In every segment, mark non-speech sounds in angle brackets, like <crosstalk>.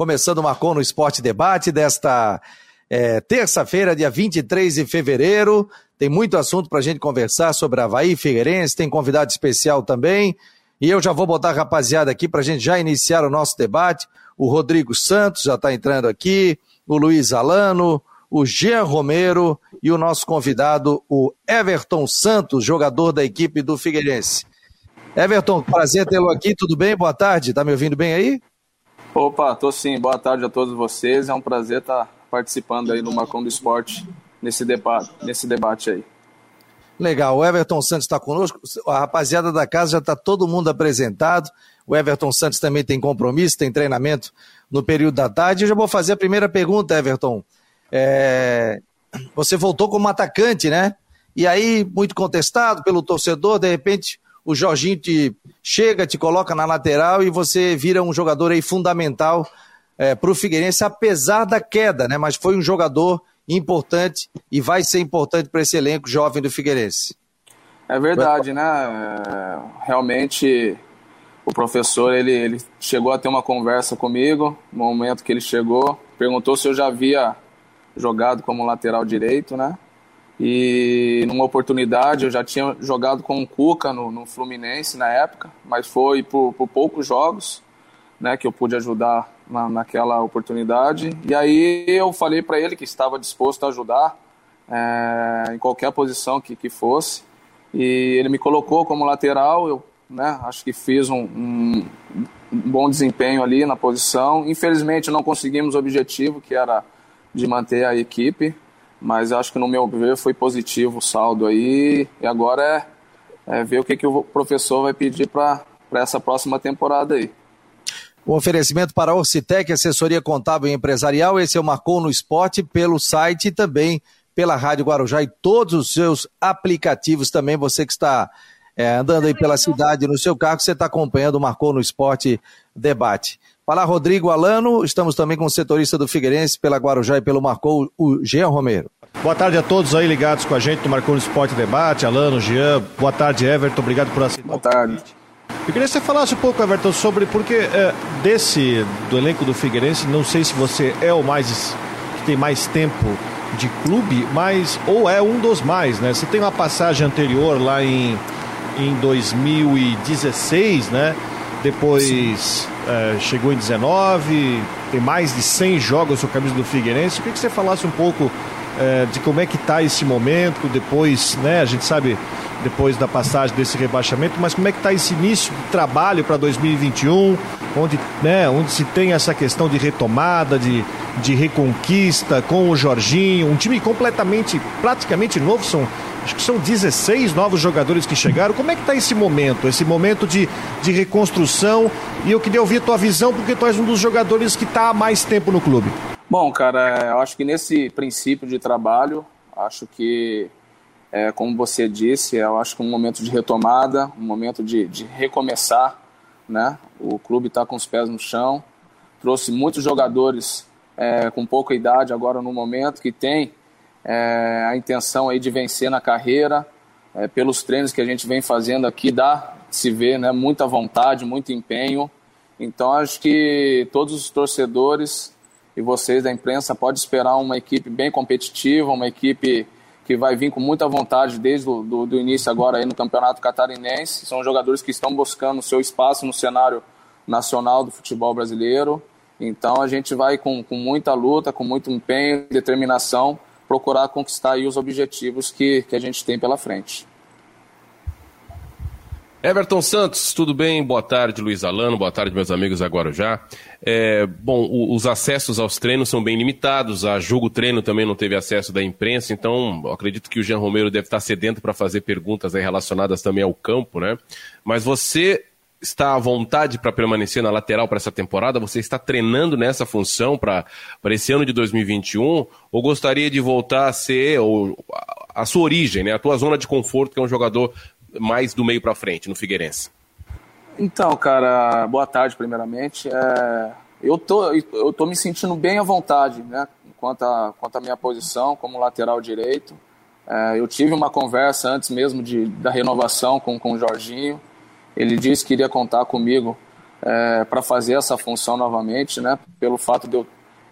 começando o Marcou no Esporte Debate desta é, terça-feira, dia 23 de fevereiro. Tem muito assunto para a gente conversar sobre Havaí Figueirense, tem convidado especial também. E eu já vou botar a rapaziada aqui para a gente já iniciar o nosso debate. O Rodrigo Santos já está entrando aqui, o Luiz Alano, o Jean Romero e o nosso convidado, o Everton Santos, jogador da equipe do Figueirense. Everton, prazer tê-lo aqui, tudo bem? Boa tarde, tá me ouvindo bem aí? Opa, tô sim, boa tarde a todos vocês, é um prazer estar participando aí do Marcão do Esporte nesse debate, nesse debate aí. Legal, o Everton Santos está conosco, a rapaziada da casa já está todo mundo apresentado, o Everton Santos também tem compromisso, tem treinamento no período da tarde. Eu já vou fazer a primeira pergunta, Everton. É... Você voltou como atacante, né? E aí, muito contestado pelo torcedor, de repente o Jorginho te chega, te coloca na lateral e você vira um jogador aí fundamental é, para o Figueirense, apesar da queda, né? Mas foi um jogador importante e vai ser importante para esse elenco jovem do Figueirense. É verdade, né? É, realmente o professor ele, ele chegou a ter uma conversa comigo no momento que ele chegou, perguntou se eu já havia jogado como lateral direito, né? E numa oportunidade eu já tinha jogado com o Cuca no, no Fluminense na época, mas foi por, por, poucos jogos né, que eu pude ajudar na, naquela oportunidade. E aí eu falei para ele que estava disposto a ajudar é, em qualquer posição que, que fosse. E ele me colocou como lateral, eu né, acho que fiz um, um, um bom desempenho ali na posição. Infelizmente não conseguimos o objetivo, que era de manter a equipe, mas acho que no meu ver foi positivo o saldo aí. E agora é, é ver o que, que o professor vai pedir para essa próxima temporada aí. O oferecimento para a Orcitec, assessoria contábil e empresarial, esse é o Marcou no Esporte pelo site e também pela Rádio Guarujá e todos os seus aplicativos também. Você que está é, andando aí pela cidade no seu carro, você está acompanhando o Marcou no Esporte Debate. Fala Rodrigo Alano, estamos também com o setorista do Figueirense pela Guarujá e pelo Marcou, o Jean Romero. Boa tarde a todos aí ligados com a gente no Marcou no Esporte Debate, Alano, Jean, boa tarde Everton, obrigado por assistir. Boa tarde. Eu queria que você falasse um pouco, Everton, sobre porque é, desse, do elenco do Figueirense, não sei se você é o mais, que tem mais tempo de clube, mas, ou é um dos mais, né? Você tem uma passagem anterior lá em, em 2016, né? Depois é, chegou em 19, tem mais de 100 jogos a camisa do Figueirense. Eu queria que você falasse um pouco é, de como é que está esse momento, depois, né, a gente sabe, depois da passagem desse rebaixamento, mas como é que está esse início de trabalho para 2021, onde, né, onde se tem essa questão de retomada, de, de reconquista com o Jorginho, um time completamente, praticamente novo, são Acho que são 16 novos jogadores que chegaram. Como é que está esse momento? Esse momento de, de reconstrução? E eu queria ouvir a tua visão, porque tu és um dos jogadores que está há mais tempo no clube. Bom, cara, eu acho que nesse princípio de trabalho, acho que, é, como você disse, eu acho que um momento de retomada, um momento de, de recomeçar, né? O clube está com os pés no chão, trouxe muitos jogadores é, com pouca idade agora no momento, que tem é, a intenção aí de vencer na carreira, é, pelos treinos que a gente vem fazendo aqui, dá se ver né, muita vontade, muito empenho. Então acho que todos os torcedores e vocês da imprensa podem esperar uma equipe bem competitiva, uma equipe que vai vir com muita vontade desde o do, do início agora aí no Campeonato Catarinense. São jogadores que estão buscando seu espaço no cenário nacional do futebol brasileiro. Então a gente vai com, com muita luta, com muito empenho, determinação procurar conquistar os objetivos que, que a gente tem pela frente. Everton Santos, tudo bem? Boa tarde, Luiz Alano, boa tarde, meus amigos agora já. É, bom, o, os acessos aos treinos são bem limitados, a jogo treino também não teve acesso da imprensa, então acredito que o Jean Romero deve estar sedento para fazer perguntas relacionadas também ao campo, né? Mas você está à vontade para permanecer na lateral para essa temporada? Você está treinando nessa função para esse ano de 2021? Ou gostaria de voltar a ser ou, a, a sua origem, né? a tua zona de conforto, que é um jogador mais do meio para frente no Figueirense? Então, cara, boa tarde, primeiramente. É, eu, tô, eu tô me sentindo bem à vontade, né? Quanto à quanto a minha posição como lateral direito. É, eu tive uma conversa antes mesmo de, da renovação com, com o Jorginho. Ele disse que iria contar comigo é, para fazer essa função novamente, né? Pelo fato de eu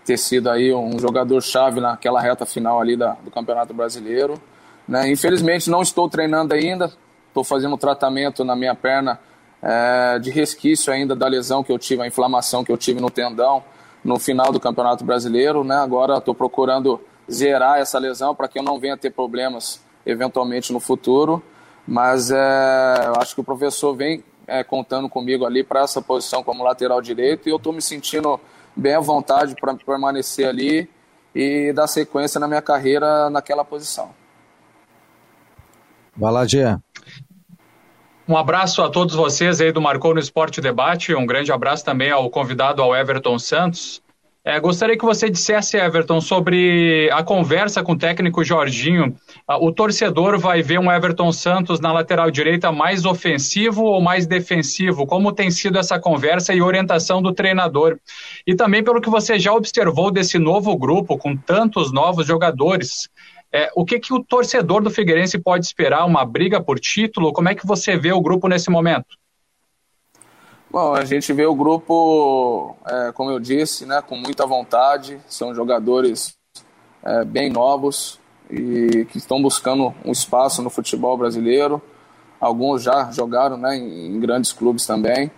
ter sido aí um jogador chave naquela reta final ali da, do Campeonato Brasileiro. Né? Infelizmente não estou treinando ainda, estou fazendo tratamento na minha perna é, de resquício ainda da lesão que eu tive, a inflamação que eu tive no tendão no final do Campeonato Brasileiro. Né? Agora estou procurando zerar essa lesão para que eu não venha ter problemas eventualmente no futuro. Mas é, eu acho que o professor vem é, contando comigo ali para essa posição como lateral direito e eu estou me sentindo bem à vontade para permanecer ali e dar sequência na minha carreira naquela posição. Vai lá, Jean. Um abraço a todos vocês aí do Marcou no Esporte Debate. Um grande abraço também ao convidado, ao Everton Santos. É, gostaria que você dissesse, Everton, sobre a conversa com o técnico Jorginho. Ah, o torcedor vai ver um Everton Santos na lateral direita mais ofensivo ou mais defensivo? Como tem sido essa conversa e orientação do treinador? E também pelo que você já observou desse novo grupo, com tantos novos jogadores. É, o que, que o torcedor do Figueirense pode esperar? Uma briga por título? Como é que você vê o grupo nesse momento? Bom, a gente vê o grupo, é, como eu disse, né, com muita vontade. São jogadores é, bem novos e que estão buscando um espaço no futebol brasileiro. Alguns já jogaram né, em, grandes clubes também.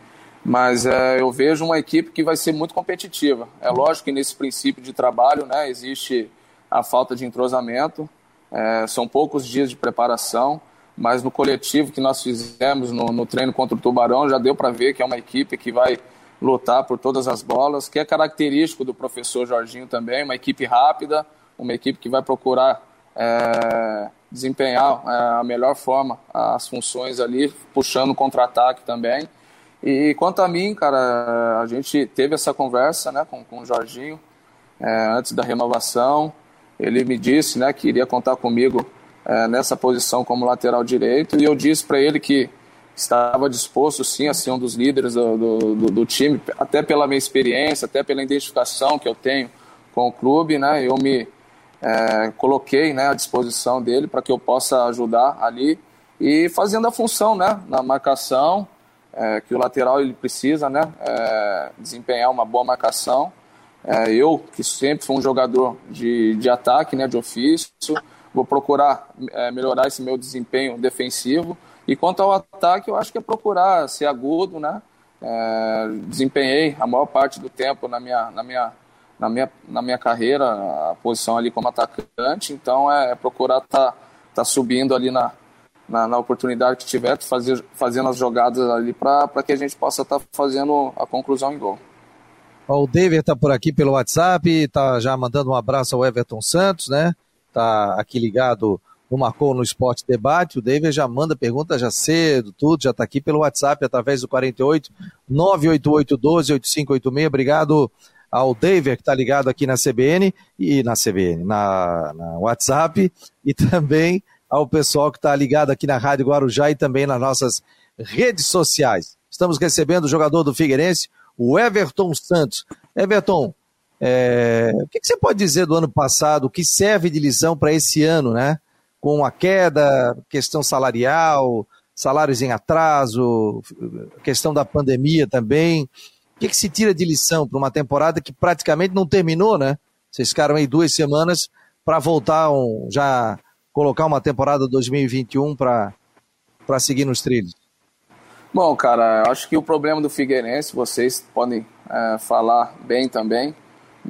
Mas é, eu vejo uma equipe que vai ser muito competitiva. É lógico que nesse princípio de trabalho né, existe a falta de entrosamento. É, são poucos dias de preparação mas no coletivo que nós fizemos no, no treino contra o Tubarão já deu para ver que é uma equipe que vai lutar por todas as bolas, que é característico do professor Jorginho também, uma equipe rápida, uma equipe que vai procurar é, desempenhar é, a melhor forma as funções ali, puxando contra-ataque também. E quanto a mim, cara, a gente teve essa conversa né, com, com o Jorginho é, antes da renovação. Ele me disse né, que iria contar comigo é, nessa posição como lateral direito e eu disse para ele que estava disposto sim a ser um dos líderes do, do, do, time, até pela minha experiência, até pela identificação que eu tenho com o clube, né? Eu me é, coloquei né, à disposição dele para que eu possa ajudar ali e fazendo a função, né, na marcação é, que o lateral ele precisa, né, é, desempenhar uma boa marcação. É, eu que sempre fui um jogador de, de ataque, né, de ofício vou procurar é, melhorar esse meu desempenho defensivo. E quanto ao ataque, eu acho que é procurar ser agudo, né? É, desempenhei a maior parte do tempo na minha, na minha, na minha, na minha carreira a posição ali como atacante, então é, é procurar estar tá, tá subindo ali na, na, na, oportunidade que tiver, fazer, fazendo as jogadas ali para que a gente possa estar tá fazendo a conclusão em gol. O David está por aqui pelo WhatsApp, está já mandando um abraço ao Everton Santos, né? Está aqui ligado no Marcou no Esporte Debate. O David já manda pergunta já cedo, tudo, já está aqui pelo WhatsApp através do 48 988 12 8586. Obrigado ao David que está ligado aqui na CBN e na CBN, na, na WhatsApp e também ao pessoal que está ligado aqui na Rádio Guarujá e também nas nossas redes sociais. Estamos recebendo o jogador do Figueirense, o Everton Santos. Everton, é, o que, que, você pode dizer do ano passado, o que serve de lição para esse ano, né? Com a queda, questão salarial, salários em atraso, questão da pandemia também. O que, que se tira de lição para uma temporada que praticamente não terminou, né? Vocês ficaram aí duas semanas para voltar, um, já colocar uma temporada 2021 para seguir nos trilhos. Bom, cara, acho que o problema do Figueirense, vocês podem é, falar bem também,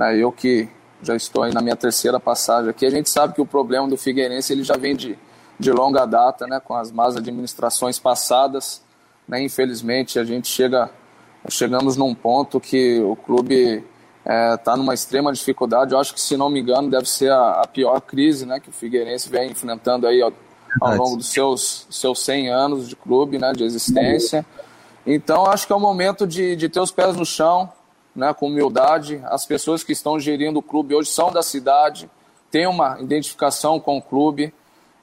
né? Eu que já estou aí na minha terceira passagem aqui, a gente sabe que o problema do Figueirense ele já vem de, de longa data, né? com as más administrações passadas. Né? Infelizmente, a gente chega, chegamos num ponto que o clube está é, tá numa extrema dificuldade. Eu acho que, se não me engano, deve ser a, a pior crise né? que o Figueirense vem enfrentando aí ao, ao longo dos seus, seus 100 anos de clube, né? de existência. Então, acho que é o momento de, de ter os pés no chão, né, com humildade. As pessoas que estão gerindo o clube hoje são da cidade, têm uma identificação com o clube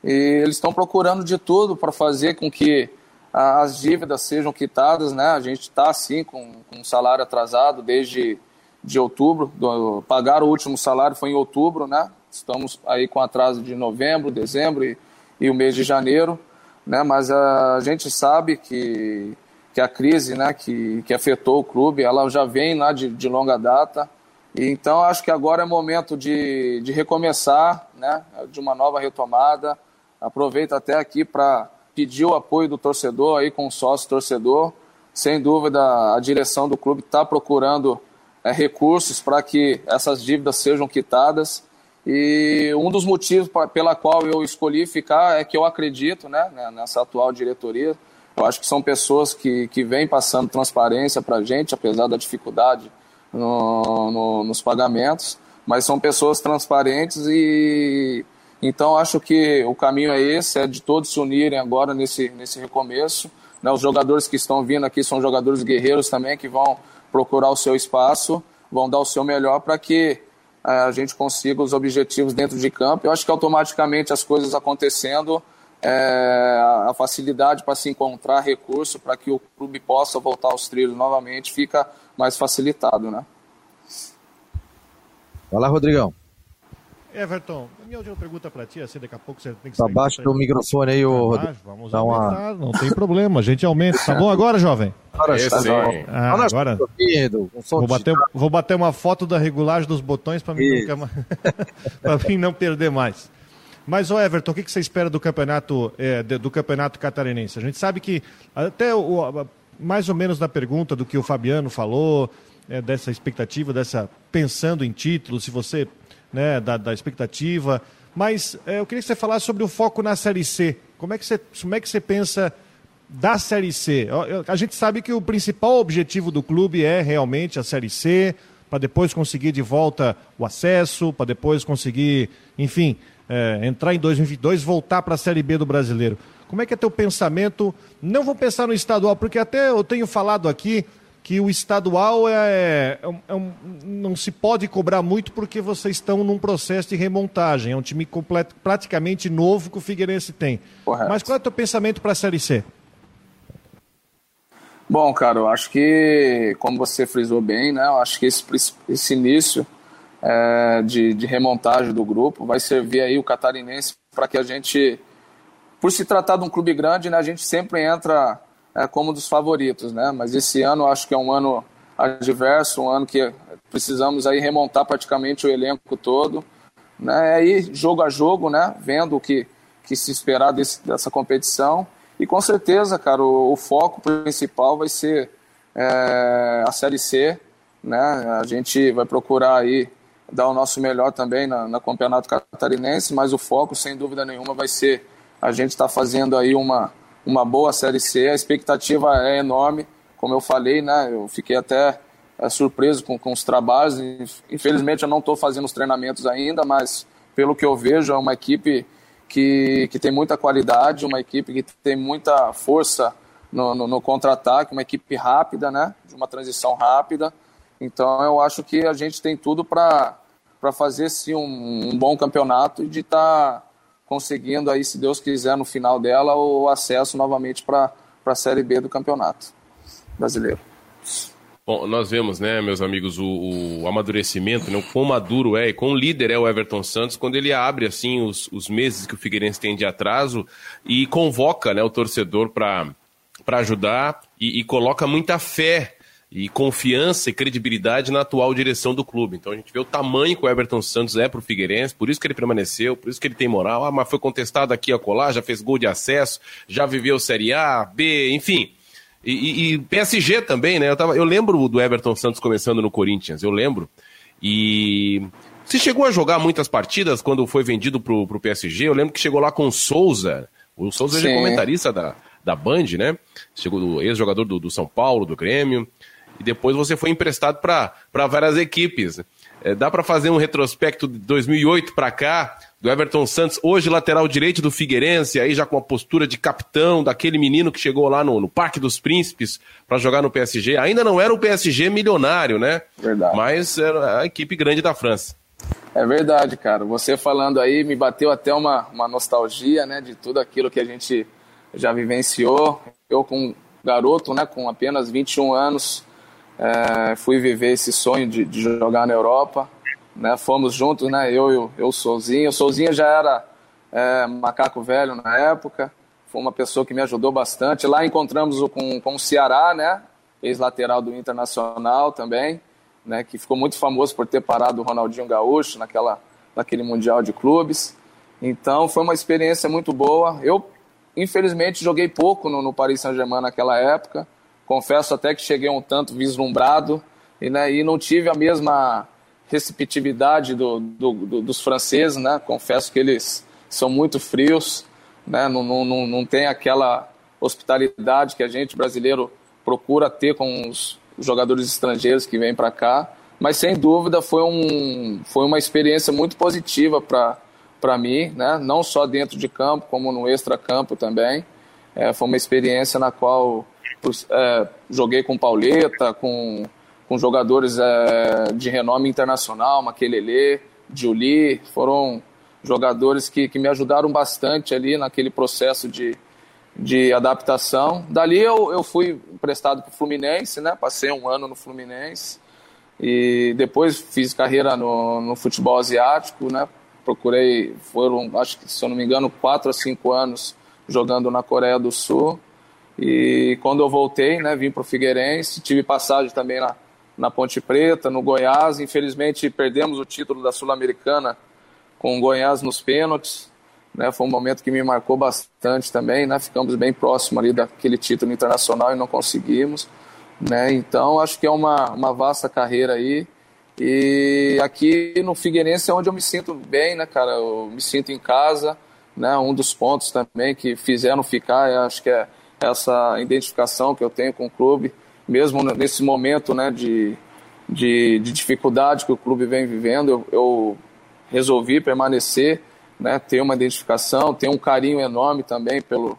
e eles estão procurando de tudo para fazer com que as dívidas sejam quitadas. Né? A gente está, assim, com, com um salário atrasado desde de outubro. Do, pagar o último salário foi em outubro, né? Estamos aí com atraso de novembro, dezembro e, e o mês de janeiro, né? Mas a gente sabe que que a crise né, que, que afetou o clube, ela já vem lá de, de longa data. E, então, acho que agora é momento de, de recomeçar, né, de uma nova retomada. Aproveito até aqui para pedir o apoio do torcedor aí com o sócio torcedor. Sem dúvida, a direção do clube está procurando é, recursos para que essas dívidas sejam quitadas. E um dos motivos pra, pela qual eu escolhi ficar é que eu acredito né, nessa atual diretoria. Eu acho que são pessoas que, que vêm passando transparência para a gente, apesar da dificuldade no, no, nos pagamentos, mas são pessoas transparentes e então acho que o caminho é esse, é de todos se unirem agora nesse, nesse recomeço. Né, os jogadores que estão vindo aqui são jogadores guerreiros também que vão procurar o seu espaço, vão dar o seu melhor para que é, a gente consiga os objetivos dentro de campo. Eu acho que automaticamente as coisas acontecendo, é, a facilidade para se encontrar recurso para que o clube possa voltar aos trilhos novamente fica mais facilitado, né? Vai lá, Rodrigão. Everton, minha última pergunta para ti, assim, daqui a pouco você tem que sair. Abaixa o microfone aí, o Rodrigo. Vamos Dá aumentar, uma... não tem problema, a gente aumenta. Tá bom agora, jovem? Agora está ah, agora vou bater, vou bater uma foto da regulagem dos botões para mim, <laughs> mim, não perder mais. Mas, ô Everton, o que você espera do campeonato, é, do campeonato catarinense? A gente sabe que, até o, mais ou menos da pergunta do que o Fabiano falou, é, dessa expectativa, dessa pensando em título, se você né, da, da expectativa. Mas é, eu queria que você falasse sobre o foco na Série C. Como é que você, como é que você pensa da Série C? A gente sabe que o principal objetivo do clube é realmente a Série C, para depois conseguir de volta o acesso, para depois conseguir, enfim, é, entrar em 2022, voltar para a Série B do Brasileiro. Como é que é teu pensamento? Não vou pensar no estadual, porque até eu tenho falado aqui que o estadual é, é, é um, não se pode cobrar muito porque vocês estão num processo de remontagem. É um time completo, praticamente novo que o Figueirense tem. Correto. Mas qual é o teu pensamento para a Série C? Bom, cara, eu acho que, como você frisou bem, né, eu acho que esse, esse início é, de, de remontagem do grupo vai servir aí o catarinense para que a gente, por se tratar de um clube grande, né, a gente sempre entra é, como dos favoritos, né? Mas esse ano acho que é um ano adverso, um ano que precisamos aí remontar praticamente o elenco todo, né? Aí jogo a jogo, né? Vendo o que que se esperar desse, dessa competição e com certeza, cara, o, o foco principal vai ser é, a Série C, né? A gente vai procurar aí dar o nosso melhor também na, na campeonato catarinense, mas o foco, sem dúvida nenhuma, vai ser a gente estar tá fazendo aí uma uma boa Série C. A expectativa é enorme, como eu falei, né? Eu fiquei até é, surpreso com, com os trabalhos. Infelizmente, eu não estou fazendo os treinamentos ainda, mas pelo que eu vejo, é uma equipe que, que tem muita qualidade, uma equipe que tem muita força no, no, no contra-ataque, uma equipe rápida, né? De uma transição rápida. Então, eu acho que a gente tem tudo para fazer sim um, um, bom campeonato e de estar. Tá conseguindo aí, se Deus quiser, no final dela, o acesso novamente para a Série B do campeonato brasileiro. Bom, nós vemos, né, meus amigos, o, o amadurecimento, né, o quão maduro é e quão líder é o Everton Santos quando ele abre, assim, os, os meses que o Figueirense tem de atraso e convoca, né, o torcedor para ajudar e, e coloca muita fé e confiança e credibilidade na atual direção do clube. Então a gente vê o tamanho que o Everton Santos é para o Figueirense, por isso que ele permaneceu, por isso que ele tem moral. Ah, mas foi contestado aqui a colar, já fez gol de acesso, já viveu Série A, B, enfim. E, e, PSG também, né? Eu, tava, eu lembro do Everton Santos começando no Corinthians, eu lembro. E se chegou a jogar muitas partidas quando foi vendido para o PSG, eu lembro que chegou lá com o Souza. O Souza é comentarista da, da Band, né? Chegou do ex-jogador do, do São Paulo, do Grêmio e depois você foi emprestado para várias equipes. É, dá para fazer um retrospecto de 2008 para cá, do Everton Santos, hoje lateral direito do Figueirense, aí já com a postura de capitão, daquele menino que chegou lá no, no Parque dos Príncipes para jogar no PSG. Ainda não era o PSG milionário, né? Verdade. Mas era a equipe grande da França. É verdade, cara. Você falando aí me bateu até uma, uma nostalgia, né, de tudo aquilo que a gente já vivenciou. Eu com garoto, né, com apenas 21 anos, é, fui viver esse sonho de, de, jogar na Europa. Né? Fomos juntos, né? eu eu, eu Souzinho. O Souzinho já era é, macaco velho na época. foi uma pessoa que me ajudou bastante. Lá encontramos o, com, com o Ceará, né? Ex-lateral do Internacional também, né? Que ficou muito famoso por ter parado o Ronaldinho Gaúcho naquela, naquele Mundial de Clubes. Então foi uma experiência muito boa. Eu, infelizmente, joguei pouco no, no Paris Saint-Germain naquela época. Confesso até que cheguei um tanto vislumbrado e, né, e não tive a mesma receptividade do, do, do, dos franceses, né? Confesso que eles são muito frios, né? Não, não, não, não tem aquela hospitalidade que a gente brasileiro procura ter com os jogadores estrangeiros que vêm para cá. Mas sem dúvida foi, um, foi uma experiência muito positiva para mim, né? não só dentro de campo, como no extra-campo também. É, foi uma experiência na qual é, joguei com Pauleta, com com jogadores é, de renome internacional, Maquelele, Julie, foram jogadores que, que me ajudaram bastante ali naquele processo de, de adaptação. Dali eu, eu fui emprestado para o Fluminense, né? passei um ano no Fluminense e depois fiz carreira no, no futebol asiático, né? procurei, foram, acho que se eu não me engano, quatro a cinco anos jogando na Coreia do Sul. E quando eu voltei, né, vim para o Figueirense, tive passagem também na, na Ponte Preta, no Goiás. Infelizmente perdemos o título da Sul-Americana com o Goiás nos pênaltis. Né? Foi um momento que me marcou bastante também. Né? Ficamos bem próximo ali daquele título internacional e não conseguimos. Né? Então acho que é uma, uma vasta carreira aí. E aqui no Figueirense é onde eu me sinto bem, né, cara? Eu me sinto em casa, né? Um dos pontos também que fizeram ficar, acho que é essa identificação que eu tenho com o clube mesmo nesse momento né, de, de, de dificuldade que o clube vem vivendo, eu, eu resolvi permanecer, né, ter uma identificação, ter um carinho enorme também pelo,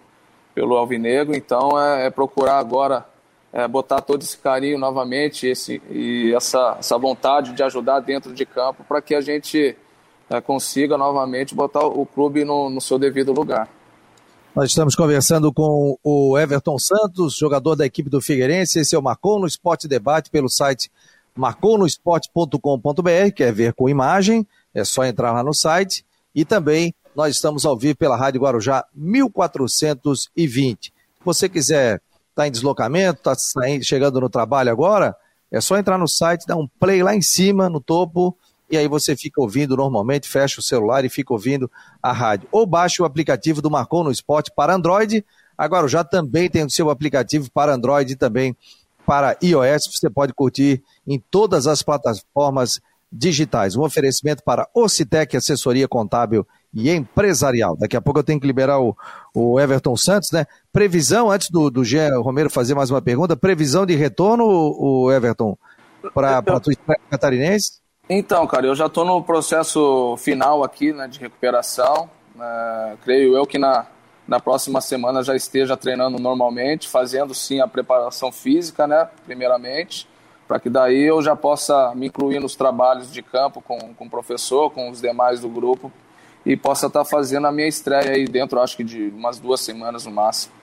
pelo Alvinegro, então é, é procurar agora é, botar todo esse carinho novamente esse, e essa, essa vontade de ajudar dentro de campo para que a gente é, consiga novamente botar o clube no, no seu devido lugar. Nós estamos conversando com o Everton Santos, jogador da equipe do Figueirense. Esse é o Marcou no Esporte Debate pelo site marconosport.com.br, quer ver com imagem, é só entrar lá no site. E também nós estamos ao vivo pela Rádio Guarujá 1420. Se você quiser estar tá em deslocamento, está chegando no trabalho agora, é só entrar no site, dar um play lá em cima, no topo, e aí você fica ouvindo normalmente, fecha o celular e fica ouvindo a rádio. Ou baixe o aplicativo do Marcou no Esporte para Android. Agora já também tem o seu aplicativo para Android e também para iOS. Você pode curtir em todas as plataformas digitais. Um oferecimento para Ocitec, assessoria contábil e empresarial. Daqui a pouco eu tenho que liberar o, o Everton Santos, né? Previsão, antes do, do Jean Romero fazer mais uma pergunta, previsão de retorno, o Everton, para a tua catarinense? Então, cara, eu já estou no processo final aqui né, de recuperação. É, creio eu que na, na próxima semana já esteja treinando normalmente, fazendo sim a preparação física, né, primeiramente, para que daí eu já possa me incluir nos trabalhos de campo com, com o professor, com os demais do grupo e possa estar tá fazendo a minha estreia aí dentro, acho que de umas duas semanas no máximo.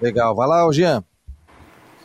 Legal, vai lá, Jean.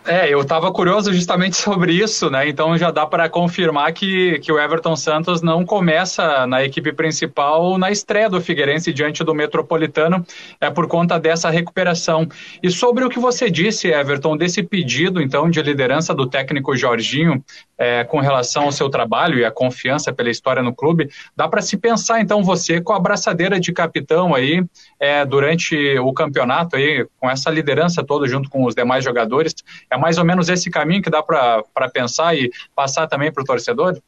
É, eu estava curioso justamente <laughs> sobre isso, né? Então já dá para confirmar que, que o Everton Santos não começa na equipe principal na estreia do Figueirense diante do Metropolitano, é por conta dessa recuperação. E sobre o que você disse, Everton, desse pedido então de liderança do técnico Jorginho é, com relação ao seu trabalho e a confiança pela história no clube, dá para se pensar então você com a braçadeira de capitão aí é, durante o campeonato aí com essa liderança toda junto com os demais jogadores é mais ou menos esse caminho que dá para pensar e passar também para o torcedor?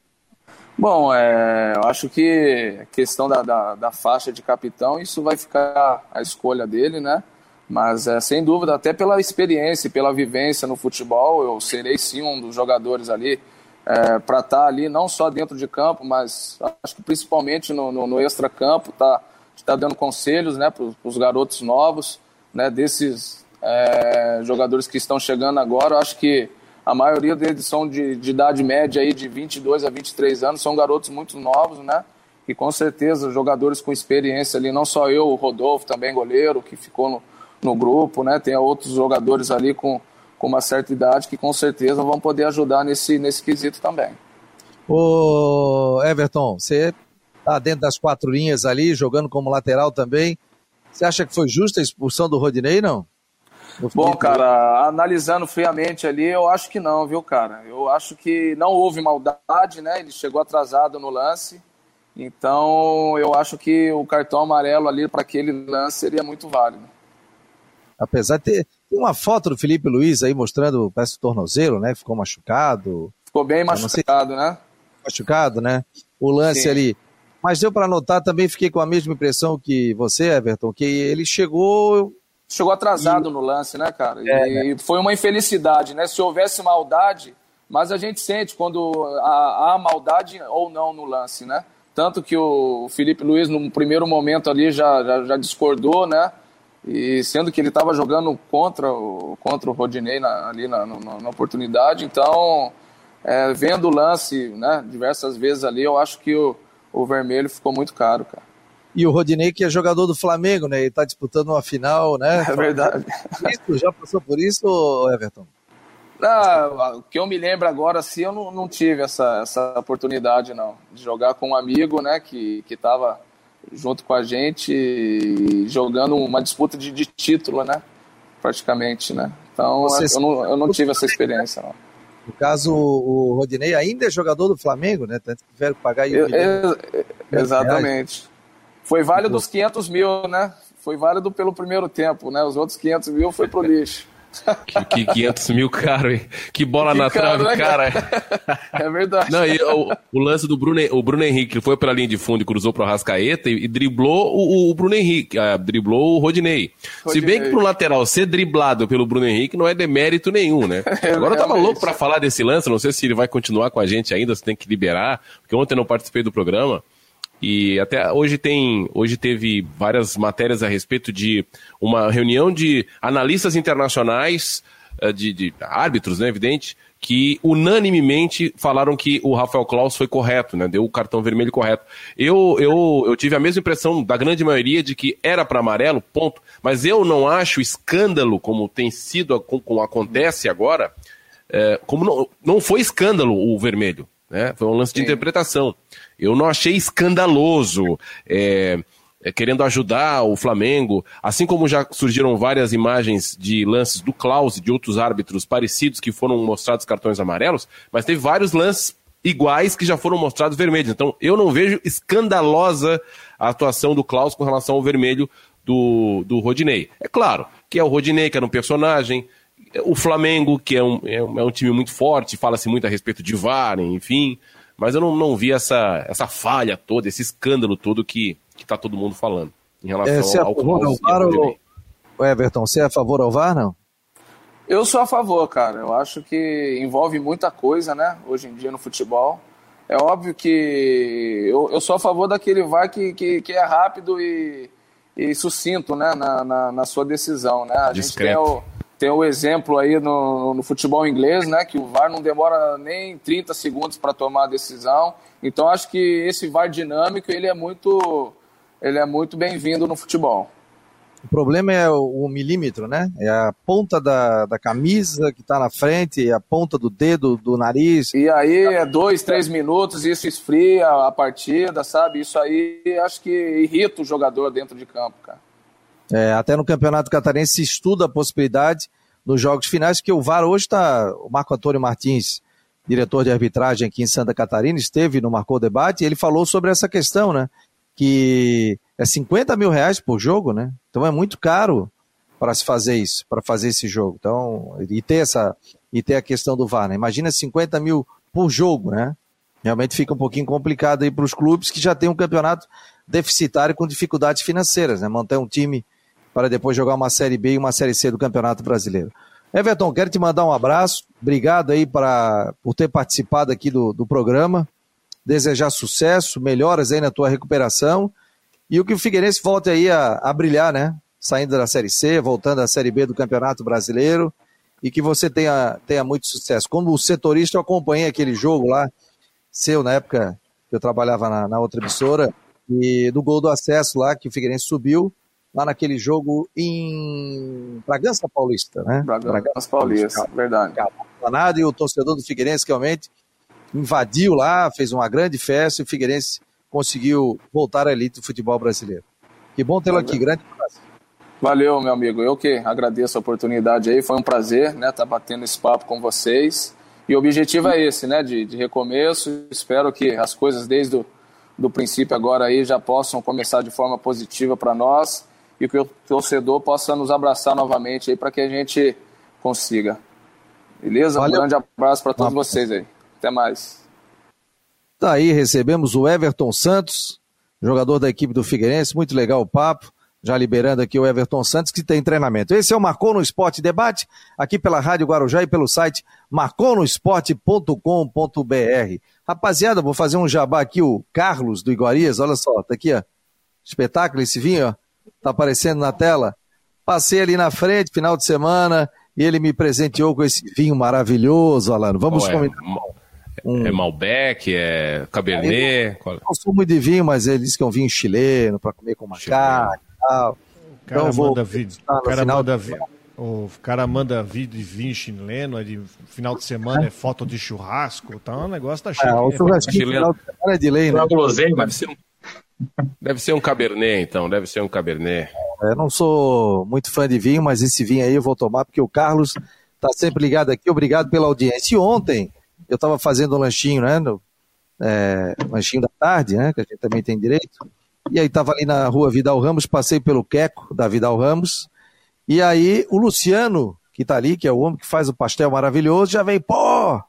Bom, é, eu acho que a questão da, da, da, faixa de capitão, isso vai ficar a escolha dele, né? Mas, é, sem dúvida, até pela experiência, pela vivência no futebol, eu serei sim um dos jogadores ali é, para estar tá ali, não só dentro de campo, mas acho que principalmente no, no, no extra-campo, tá, tá dando conselhos né, para os garotos novos, né, desses é, jogadores que estão chegando agora, acho que a maioria deles são de, de, idade média aí de 22 a 23 anos, são garotos muito novos, né? E com certeza jogadores com experiência ali, não só eu, o Rodolfo, também goleiro, que ficou no, no grupo, né? Tem outros jogadores ali com, com uma certa idade que com certeza vão poder ajudar nesse, nesse quesito também. Ô Everton, você tá dentro das quatro linhas ali, jogando como lateral também. Você acha que foi justa a expulsão do Rodinei, não? Bom, cara, analisando friamente ali, eu acho que não, viu, cara? Eu acho que não houve maldade, né? Ele chegou atrasado no lance. Então, eu acho que o cartão amarelo ali para aquele lance seria muito válido. Apesar de ter uma foto do Felipe Luiz aí mostrando, parece o tornozelo, né? Ficou machucado. Ficou bem machucado, né? Machucado, né? O lance Sim. ali. Mas deu para notar, também fiquei com a mesma impressão que você, Everton, que ele chegou chegou atrasado e... no lance, né, cara? É, e né? foi uma infelicidade, né? Se houvesse maldade, mas a gente sente quando há, há, maldade ou não no lance, né? Tanto que o Felipe Luiz, no primeiro momento ali, já, já, já discordou, né? E sendo que ele estava jogando contra o, contra o Rodinei na, ali na, na, na, oportunidade, então, é, vendo o lance né, diversas vezes ali, eu acho que o, o vermelho ficou muito caro, cara. E o Rodinei, que é jogador do Flamengo, né? Ele está disputando uma final, né? É verdade. Isso, já passou por isso, Everton? o que eu me lembro agora, assim, eu não, não tive essa, essa oportunidade, não. De jogar com um amigo, né? Que estava junto com a gente, jogando uma disputa de, de título, né? Praticamente, né? Então, Você eu, não, eu não tive essa experiência, não. No caso, o Rodinei ainda é jogador do Flamengo, né? Tanto que tiveram que pagar aí um Exatamente. Foi válido os 500 mil, né? Foi válido pelo primeiro tempo, né? Os outros 500 mil foi pro lixo. Que, que 500 mil caro, hein? Que bola que na trave, né, cara. <laughs> É verdade. Não, e o, o, lance do Bruno, o Bruno Henrique, foi pela linha de fundo e cruzou pro Arrascaeta e, e driblou o, o, Bruno Henrique, uh, driblou o Rodinei. Rodinei. Se bem que pro lateral ser driblado pelo Bruno Henrique não é demérito nenhum, né? <laughs> É, Agora eu tava louco para falar desse lance, não sei se ele vai continuar com a gente ainda, se tem que liberar, porque ontem eu não participei do programa. E até hoje tem, hoje teve várias matérias a respeito de uma reunião de analistas internacionais, eh, de, de árbitros, né, evidente, que unanimemente falaram que o Rafael Klaus foi correto, né? Deu o cartão vermelho correto. Eu, eu, eu tive a mesma impressão da grande maioria de que era para amarelo, ponto. Mas eu não acho escândalo, como tem sido, como acontece agora, é, como não, não foi escândalo o vermelho. Né? Foi um lance de Sim. interpretação. Eu não achei escandaloso, é, é, querendo ajudar o Flamengo, assim como já surgiram várias imagens de lances do Klaus e de outros árbitros parecidos que foram mostrados cartões amarelos, mas teve vários lances iguais que já foram mostrados vermelhos. Então eu não vejo escandalosa a atuação do Klaus com relação ao vermelho do, do Rodinei. É claro que é o Rodinei, que era um personagem, o Flamengo, que é um, é um, é um time muito forte, fala-se muito a respeito de VAR, enfim. Mas eu não, não vi essa, essa falha toda, esse escândalo todo que, que tá todo mundo falando em relação é, você ao, é ao, ao VAR ou... Everton, você é a favor ao VAR, não? Eu sou a favor, cara. Eu acho que envolve muita coisa, né? Hoje em dia no futebol. É óbvio que eu, eu sou a favor daquele VAR que, que, que é rápido e, e sucinto, né? Na, na, na sua decisão, né? A Discreto. gente tem o tem o exemplo aí no, no, futebol inglês, né, que o VAR não demora nem 30 segundos para tomar a decisão. Então acho que esse VAR dinâmico ele é muito, ele é muito bem-vindo no futebol. O problema é o, milímetro, né? É a ponta da, da camisa que está na frente, a ponta do dedo, do nariz. E aí é dois, três minutos, isso esfria a partida, sabe? Isso aí acho que irrita o jogador dentro de campo, cara. É, até no Campeonato Catarinense se estuda a possibilidade nos jogos finais, que o VAR hoje está. O Marco Antônio Martins, diretor de arbitragem aqui em Santa Catarina, esteve no Marcou Debate e ele falou sobre essa questão, né? Que é 50 mil reais por jogo, né? Então é muito caro para se fazer isso, para fazer esse jogo. Então, e ter essa. E ter a questão do VAR, né? Imagina 50 mil por jogo, né? Realmente fica um pouquinho complicado aí para os clubes que já têm um campeonato deficitário com dificuldades financeiras, né? Manter um time para depois jogar uma Série B e uma Série C do Campeonato Brasileiro. Everton, quero te mandar um abraço. Obrigado aí pra, por ter participado aqui do, do programa. Desejar sucesso, melhoras aí na tua recuperação. E o que o Figueirense volte aí a, a brilhar, né? Saindo da Série C, voltando à Série B do Campeonato Brasileiro. E que você tenha, tenha muito sucesso. Como setorista, eu acompanhei aquele jogo lá, seu, na época que eu trabalhava na, na outra emissora, e do gol do acesso lá, que o Figueirense subiu lá naquele jogo em Bragança Paulista, né? Bragança, Bragança Paulista, Paulista, verdade. Danado, e o torcedor do Figueirense realmente invadiu lá, fez uma grande festa e o Figueirense conseguiu voltar à elite do futebol brasileiro. Que bom tê-lo aqui, grande abraço. Valeu, meu amigo. Eu que agradeço a oportunidade aí. Foi um prazer, né, estar tá batendo esse papo com vocês. E o objetivo é esse, né, de, de recomeço. Espero que as coisas desde o do princípio agora aí já possam começar de forma positiva para nós e que o torcedor possa nos abraçar novamente aí para que a gente consiga. Beleza? Valeu. Um grande abraço para todos vocês aí. Até mais. Tá aí, recebemos o Everton Santos, jogador da equipe do Figueirense. Muito legal o papo. Já liberando aqui o Everton Santos, que tem treinamento. Esse é o Marcou no Esporte Debate, aqui pela Rádio Guarujá e pelo site marconosport.com.br. Rapaziada, vou fazer um jabá aqui, o Carlos do Iguarias, olha só, tá aqui, ó. Espetáculo esse vinho, ó. Tá aparecendo na tela. Passei ali na frente, final de semana, e ele me presenteou com esse vinho maravilhoso, Alano. Vamos oh, comentar. É, um... é Malbec, é Cabernet? Eu não sou muito de vinho, mas ele disse que é um vinho chileno para comer com uma carne e tal. O cara então, manda vídeo. O cara manda vídeo. O cara manda vídeo de vinho chileno, de final de semana é foto de churrasco, tá um negócio tá cheio. É, o churrasquinho final de semana é de lei, né? Deve ser, um, deve ser um Cabernet, então, deve ser um Cabernet. É, eu não sou muito fã de vinho, mas esse vinho aí eu vou tomar porque o Carlos tá sempre ligado aqui. Obrigado pela audiência. E ontem eu estava fazendo um lanchinho, né? No, é, lanchinho da tarde, né? Que a gente também tem direito. E aí tava ali na rua Vidal Ramos, passei pelo Queco da Vidal Ramos e aí o Luciano, que está ali, que é o homem que faz o pastel maravilhoso, já vem, pô,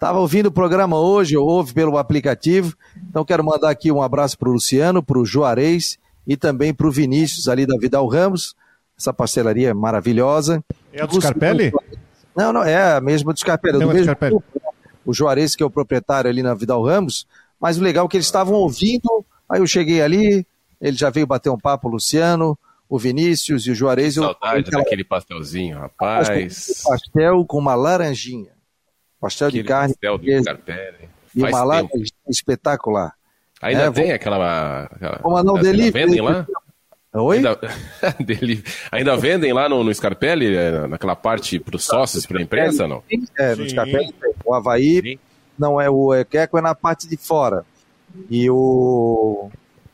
Tava ouvindo o programa hoje, ouve pelo aplicativo. Então quero mandar aqui um abraço para o Luciano, para o Juarez e também para o Vinícius ali da Vidal Ramos. Essa pastelaria é maravilhosa. É a do Scarpelli? Não, não, é a mesma do Scarpelli. É do mesmo Scarpelli. o Juarez, que é o proprietário ali na Vidal Ramos. Mas o legal é que eles estavam ouvindo. Aí eu cheguei ali, ele já veio bater um papo, o Luciano o Vinícius e o Juarez. Saudade eu, daquele pastelzinho, rapaz. Pastel com uma laranjinha. Pastel aquele de carne. Pastel do Carpelli. E uma laranjinha espetacular. Ainda é, tem vou... aquela. aquela Como não delivery. Vendem lá? Oi? Ainda, <laughs> ainda vendem lá no, no Scarpelli, é, naquela parte para os sócios, para a imprensa, não? É, no Scarpelli tem. O Havaí Sim. não é o Equeco, é na parte de fora. E o,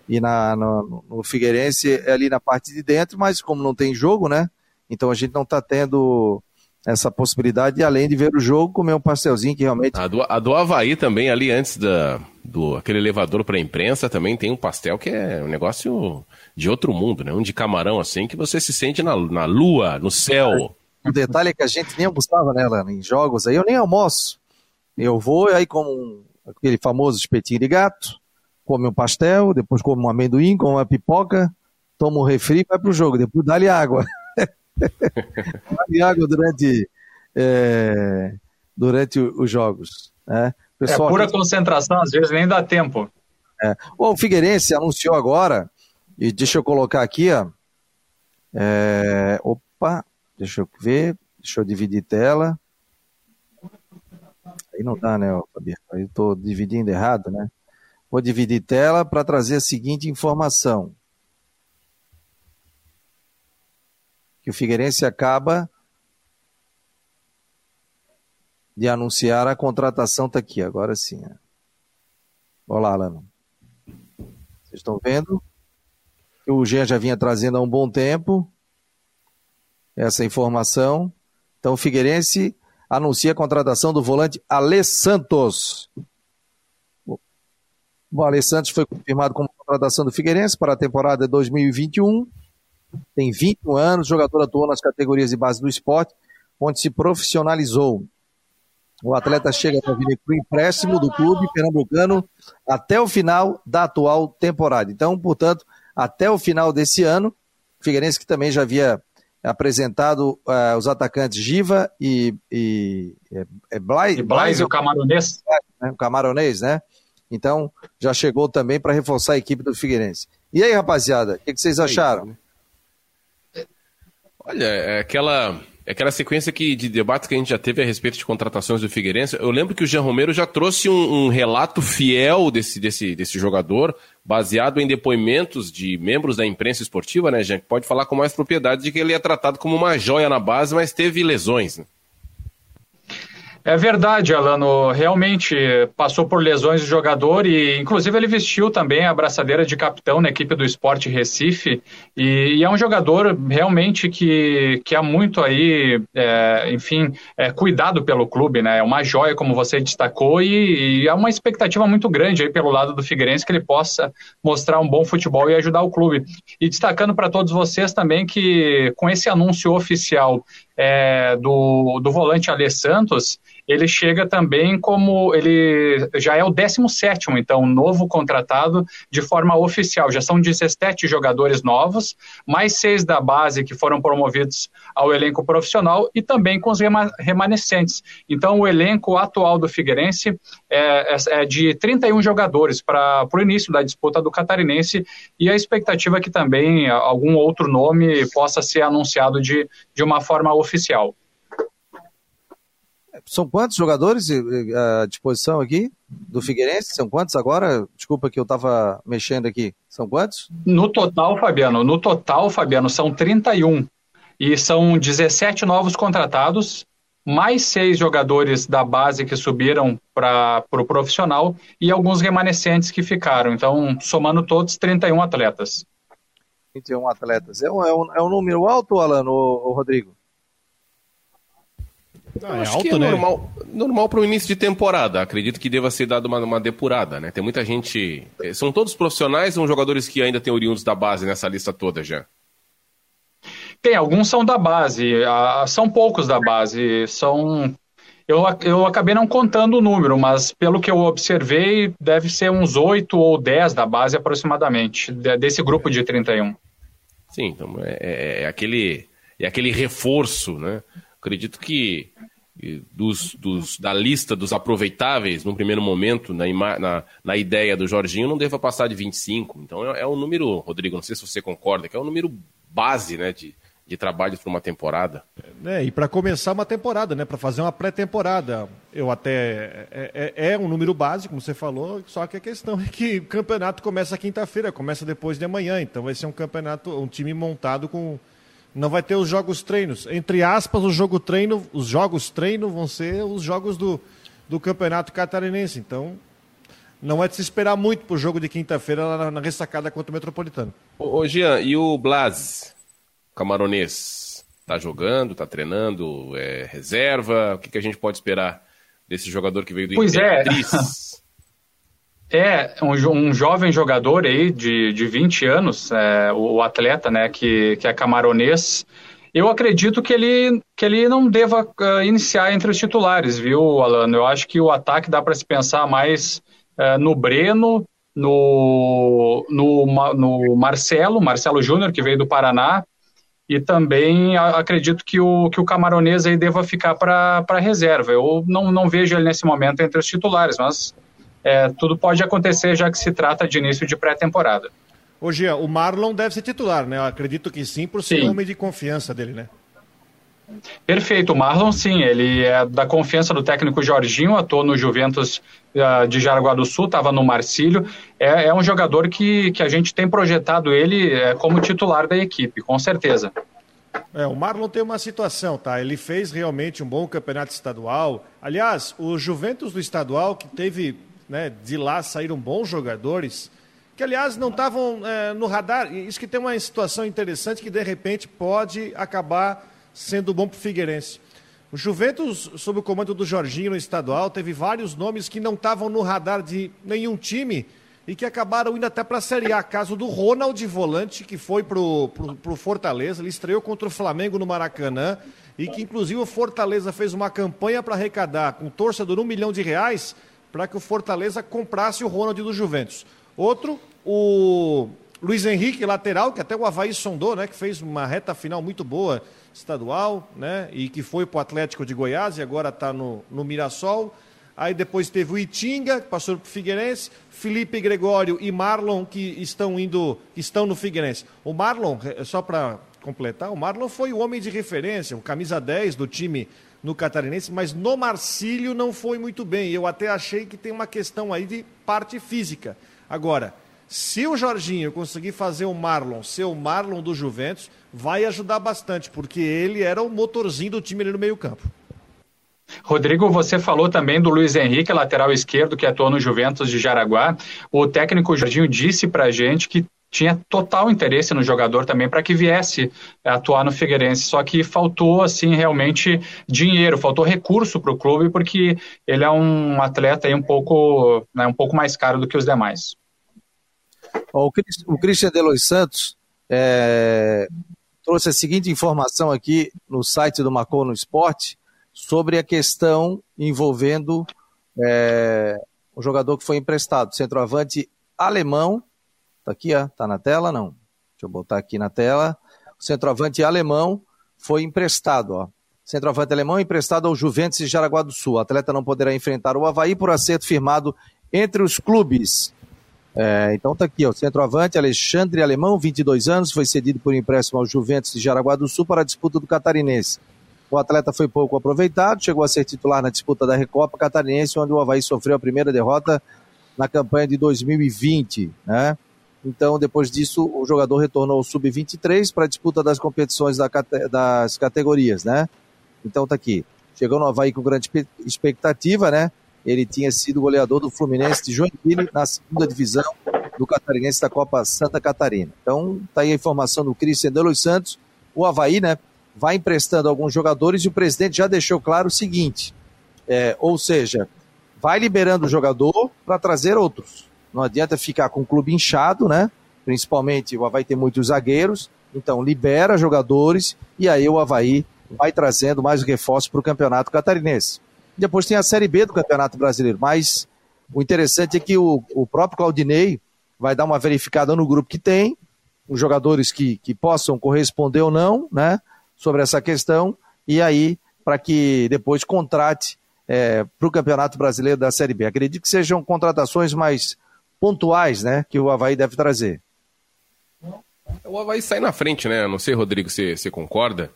e na, no, no Figueirense é ali na parte de dentro, mas como não tem jogo, né? Então a gente não está tendo essa possibilidade de, além de ver o jogo, comer um pastelzinho que realmente. A do, a do Havaí também, ali antes da, do aquele elevador para a imprensa, também tem um pastel que é um negócio de outro mundo, né? Um de camarão assim, que você se sente na, na lua, no céu. O detalhe é que a gente nem almoçava, Lana, em jogos aí, eu nem almoço. Eu vou aí como um, aquele famoso espetinho de gato, come um pastel, depois come um amendoim, come uma pipoca, toma um refri e vai pro jogo. Depois dá-lhe água. <laughs> água durante, é, durante os jogos. Né? Pessoal, é pura concentração, às vezes nem dá tempo. É. O Figueirense anunciou agora, e deixa eu colocar aqui, ó. É, opa, deixa eu ver, deixa eu dividir tela. Aí não dá, né, Fabiano? Aí eu tô dividindo errado, né? Vou dividir tela para trazer a seguinte informação. Que o Figueirense acaba de anunciar a contratação, está aqui, agora sim. Olá, Alan. Vocês estão vendo? O Jean já vinha trazendo há um bom tempo essa informação. Então, o Figueirense anuncia a contratação do volante Alê Santos. O Ale Santos foi confirmado como contratação do Figueirense para a temporada 2021. Tem 21 anos, jogador atuou nas categorias de base do esporte, onde se profissionalizou. O atleta chega para vir para o empréstimo do clube pernambucano até o final da atual temporada. Então, portanto, até o final desse ano, o Figueirense que também já havia apresentado uh, os atacantes Giva e, e, é, é Blais, e Blais e o camaronês. É, o camaronês, né? Então, já chegou também para reforçar a equipe do Figueirense. E aí, rapaziada, o que, que, vocês acharam? Olha, é aquela, é aquela sequência que, de debates que a gente já teve a respeito de contratações do Figueirense. Eu lembro que o Jean Romero já trouxe um, um relato fiel desse, desse, desse jogador, baseado em depoimentos de membros da imprensa esportiva, né, Jean? Que pode falar com mais propriedade de que ele é tratado como uma joia na base, mas teve lesões. Né? É verdade, Alano. Realmente passou por lesões de jogador e, inclusive, ele vestiu também a braçadeira de capitão na equipe do Esporte Recife. E, e é um jogador realmente que, que há muito aí, é, enfim, é, cuidado pelo clube, né? É uma joia, como você destacou, e, e há uma expectativa muito grande aí pelo lado do Figueirense que ele possa mostrar um bom futebol e ajudar o clube. E destacando para todos vocês também que, com esse anúncio oficial é, do, do volante Alê Santos, ele chega também como ele já é o 17, então, novo contratado de forma oficial. Já são 17 jogadores novos, mais seis da base que foram promovidos ao elenco profissional e também com os remanescentes. Então, o elenco atual do Figueirense é, é, é de 31 jogadores para o início da disputa do Catarinense e a expectativa é que também algum outro nome possa ser anunciado de, de uma forma oficial. São quantos jogadores à disposição aqui do Figueirense? São quantos agora? Desculpa que eu estava mexendo aqui. São quantos? No total, Fabiano, no total, Fabiano, são 31. E são 17 novos contratados, mais seis jogadores da base que subiram para o pro profissional e alguns remanescentes que ficaram. Então, somando todos, 31 atletas. 31 atletas. É um, é um, é um número alto, Alan, ou, Rodrigo? Não, é alto, é né? normal, normal para o início de temporada. Acredito que deva ser dado uma, uma, depurada, né? Tem muita gente. Eh, são todos profissionais ou são jogadores que ainda têm oriundos da base nessa lista toda já? Tem, alguns são da base, são poucos da base. São. Eu, eu acabei não contando o número, mas pelo que eu observei, deve ser uns 8 ou 10 da base aproximadamente, desse grupo de 31. Sim, então é, é, é aquele, é aquele reforço, né? Acredito que dos, dos, da lista dos aproveitáveis, no primeiro momento, na, na, na, ideia do Jorginho, não deva passar de 25. Então é, é um número, Rodrigo, não sei se você concorda, que é um número base né, de, de trabalho para uma temporada. É, e para começar uma temporada, né, para fazer uma pré-temporada. Eu até. É, é, é, um número base, como você falou, só que a questão é que o campeonato começa quinta-feira, começa depois de amanhã. Então vai ser um campeonato, um time montado com não vai ter os jogos treinos. Entre aspas, o jogo treino, os jogos treino vão ser os jogos do, do Campeonato Catarinense. Então, não é de se esperar muito para o jogo de quinta-feira lá na, na, ressacada contra o Metropolitano. Ô, ô Jean, e o Blas, camaronês, tá jogando, tá treinando, é reserva? O que, que a gente pode esperar desse jogador que veio do pois é. Imperatriz? É. <laughs> É, um, um, jovem jogador aí de, de 20 anos, é, o, o, atleta, né, que, que é camaronês, eu acredito que ele, que ele não deva uh, iniciar entre os titulares, viu, Alano? Eu acho que o ataque dá para se pensar mais uh, no Breno, no, no, no Marcelo, Marcelo Júnior, que veio do Paraná, e também acredito que o, que o camaronês aí deva ficar para reserva. Eu não, não vejo ele nesse momento entre os titulares, mas é, tudo pode acontecer já que se trata de início de pré-temporada. Hoje o Marlon deve ser titular, né? Eu acredito que sim, por ser sim. homem de confiança dele, né? Perfeito, o Marlon sim, ele é da confiança do técnico Jorginho, atuou no Juventus uh, de Jaraguá do Sul, estava no Marcílio, é, é, um jogador que, que a gente tem projetado ele é, como titular da equipe, com certeza. É, o Marlon tem uma situação, tá? Ele fez realmente um bom campeonato estadual. Aliás, o Juventus do estadual, que teve né, de lá saíram bons jogadores, que aliás não estavam é, no radar. Isso que tem uma situação interessante que de repente pode acabar sendo bom para o Figueirense. O Juventus, sob o comando do Jorginho no estadual, teve vários nomes que não estavam no radar de nenhum time e que acabaram indo até para a Série A. Caso do Ronald Volante, que foi para o Fortaleza, ele estreou contra o Flamengo no Maracanã e que inclusive o Fortaleza fez uma campanha para arrecadar com torcedor um milhão de reais para que o Fortaleza comprasse o Ronald do Juventus. Outro, o Luiz Henrique, lateral, que até o Havaí sondou, né? Que fez uma reta final muito boa estadual, né? E que foi para o Atlético de Goiás e agora está no, no Mirassol. Aí depois teve o Itinga, que passou para o Figueirense, Felipe Gregório e Marlon, que estão indo, estão no Figueirense. O Marlon, só para completar, o Marlon foi o homem de referência, o camisa 10 do time no Catarinense, mas no Marcílio não foi muito bem. Eu até achei que tem uma questão aí de parte física. Agora, se o Jorginho conseguir fazer o Marlon ser o Marlon do Juventus, vai ajudar bastante, porque ele era o motorzinho do time ali no meio-campo. Rodrigo, você falou também do Luiz Henrique, lateral esquerdo, que atuou no Juventus de Jaraguá. O técnico Jardim disse para a gente que tinha total interesse no jogador também para que viesse atuar no Figueirense, só que faltou assim realmente dinheiro, faltou recurso para o clube porque ele é um atleta aí um pouco, né, um pouco mais caro do que os demais. O, Christian Delois Santos é, trouxe a seguinte informação aqui no site do Marcou no Esporte sobre a questão envolvendo é, o jogador que foi emprestado, centroavante alemão Tá aqui, ó. Tá na tela? Não. Deixa eu botar aqui na tela. O centroavante alemão foi emprestado, ó. Centroavante alemão emprestado ao Juventus de Jaraguá do Sul. O atleta não poderá enfrentar o Havaí por acerto firmado entre os clubes. É, então tá aqui, ó, centroavante Alexandre Alemão, 22 anos, foi cedido por empréstimo ao Juventus de Jaraguá do Sul para a disputa do Catarinense. O atleta foi pouco aproveitado, chegou a ser titular na disputa da Recopa Catarinense, onde o Havaí sofreu a primeira derrota na campanha de 2020, né? Então, depois disso, o jogador retornou ao sub-23 para a disputa das competições da, das categorias, né? Então tá aqui. Chegou no Havaí com grande expectativa, né? Ele tinha sido goleador do Fluminense de Joinville na segunda divisão do Catarinense da Copa Santa Catarina. Então, tá aí a informação do Cristian de Santos. O Havaí, né, vai emprestando alguns jogadores e o presidente já deixou claro o seguinte: é, ou seja, vai liberando o jogador para trazer outros. Não adianta ficar com o clube inchado, né? Principalmente o Havaí tem muitos zagueiros, então libera jogadores e aí o Havaí vai trazendo mais reforços para o campeonato catarinense. Depois tem a Série B do Campeonato Brasileiro, mas o interessante é que o, o próprio Claudinei vai dar uma verificada no grupo que tem, os jogadores que, que possam corresponder ou não, né, sobre essa questão, e aí para que depois contrate é, para o Campeonato Brasileiro da Série B. Acredito que sejam contratações mais pontuais né, que o Havaí deve trazer. O Havaí sai na frente, né? Não sei, Rodrigo, se você concorda.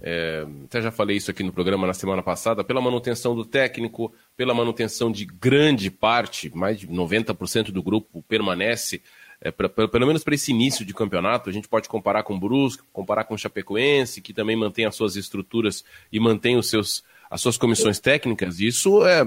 É, até já falei isso aqui no programa na semana passada, pela manutenção do técnico, pela manutenção de grande parte, mais de 90% do grupo permanece, é, pra, pra, pelo menos para esse início de campeonato, a gente pode comparar com o Brusque, comparar com o Chapecoense, que também mantém as suas estruturas e mantém os seus as suas comissões técnicas. Isso é.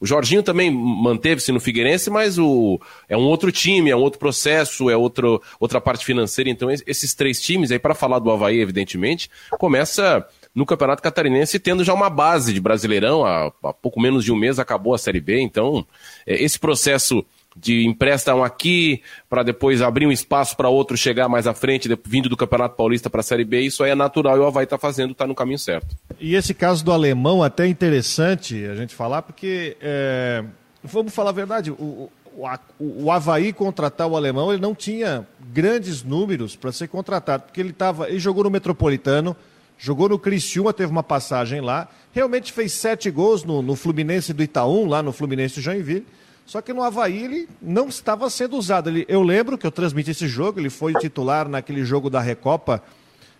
O Jorginho também manteve-se no Figueirense, mas o, é um outro time, é um outro processo, é outro, outra parte financeira. Então, esses três times, aí, para falar do Havaí, evidentemente, começa no Campeonato Catarinense tendo já uma base de Brasileirão. Há, há pouco menos de um mês acabou a Série B. Então, é, esse processo de emprestam aqui para depois abrir um espaço para outro chegar mais à frente, vindo do Campeonato Paulista para a Série B, isso aí é natural e o Havaí está fazendo, está no caminho certo. E esse caso do alemão até é interessante a gente falar, porque, é, vamos falar a verdade, o, o, o Havaí contratar o alemão, ele não tinha grandes números para ser contratado, porque ele, tava, ele jogou no Metropolitano, jogou no Criciúma, teve uma passagem lá, realmente fez sete gols no, no Fluminense do Itaú, lá no Fluminense de Joinville, só que no Havaí ele não estava sendo usado. Ele, eu lembro que eu transmiti esse jogo, ele foi titular naquele jogo da Recopa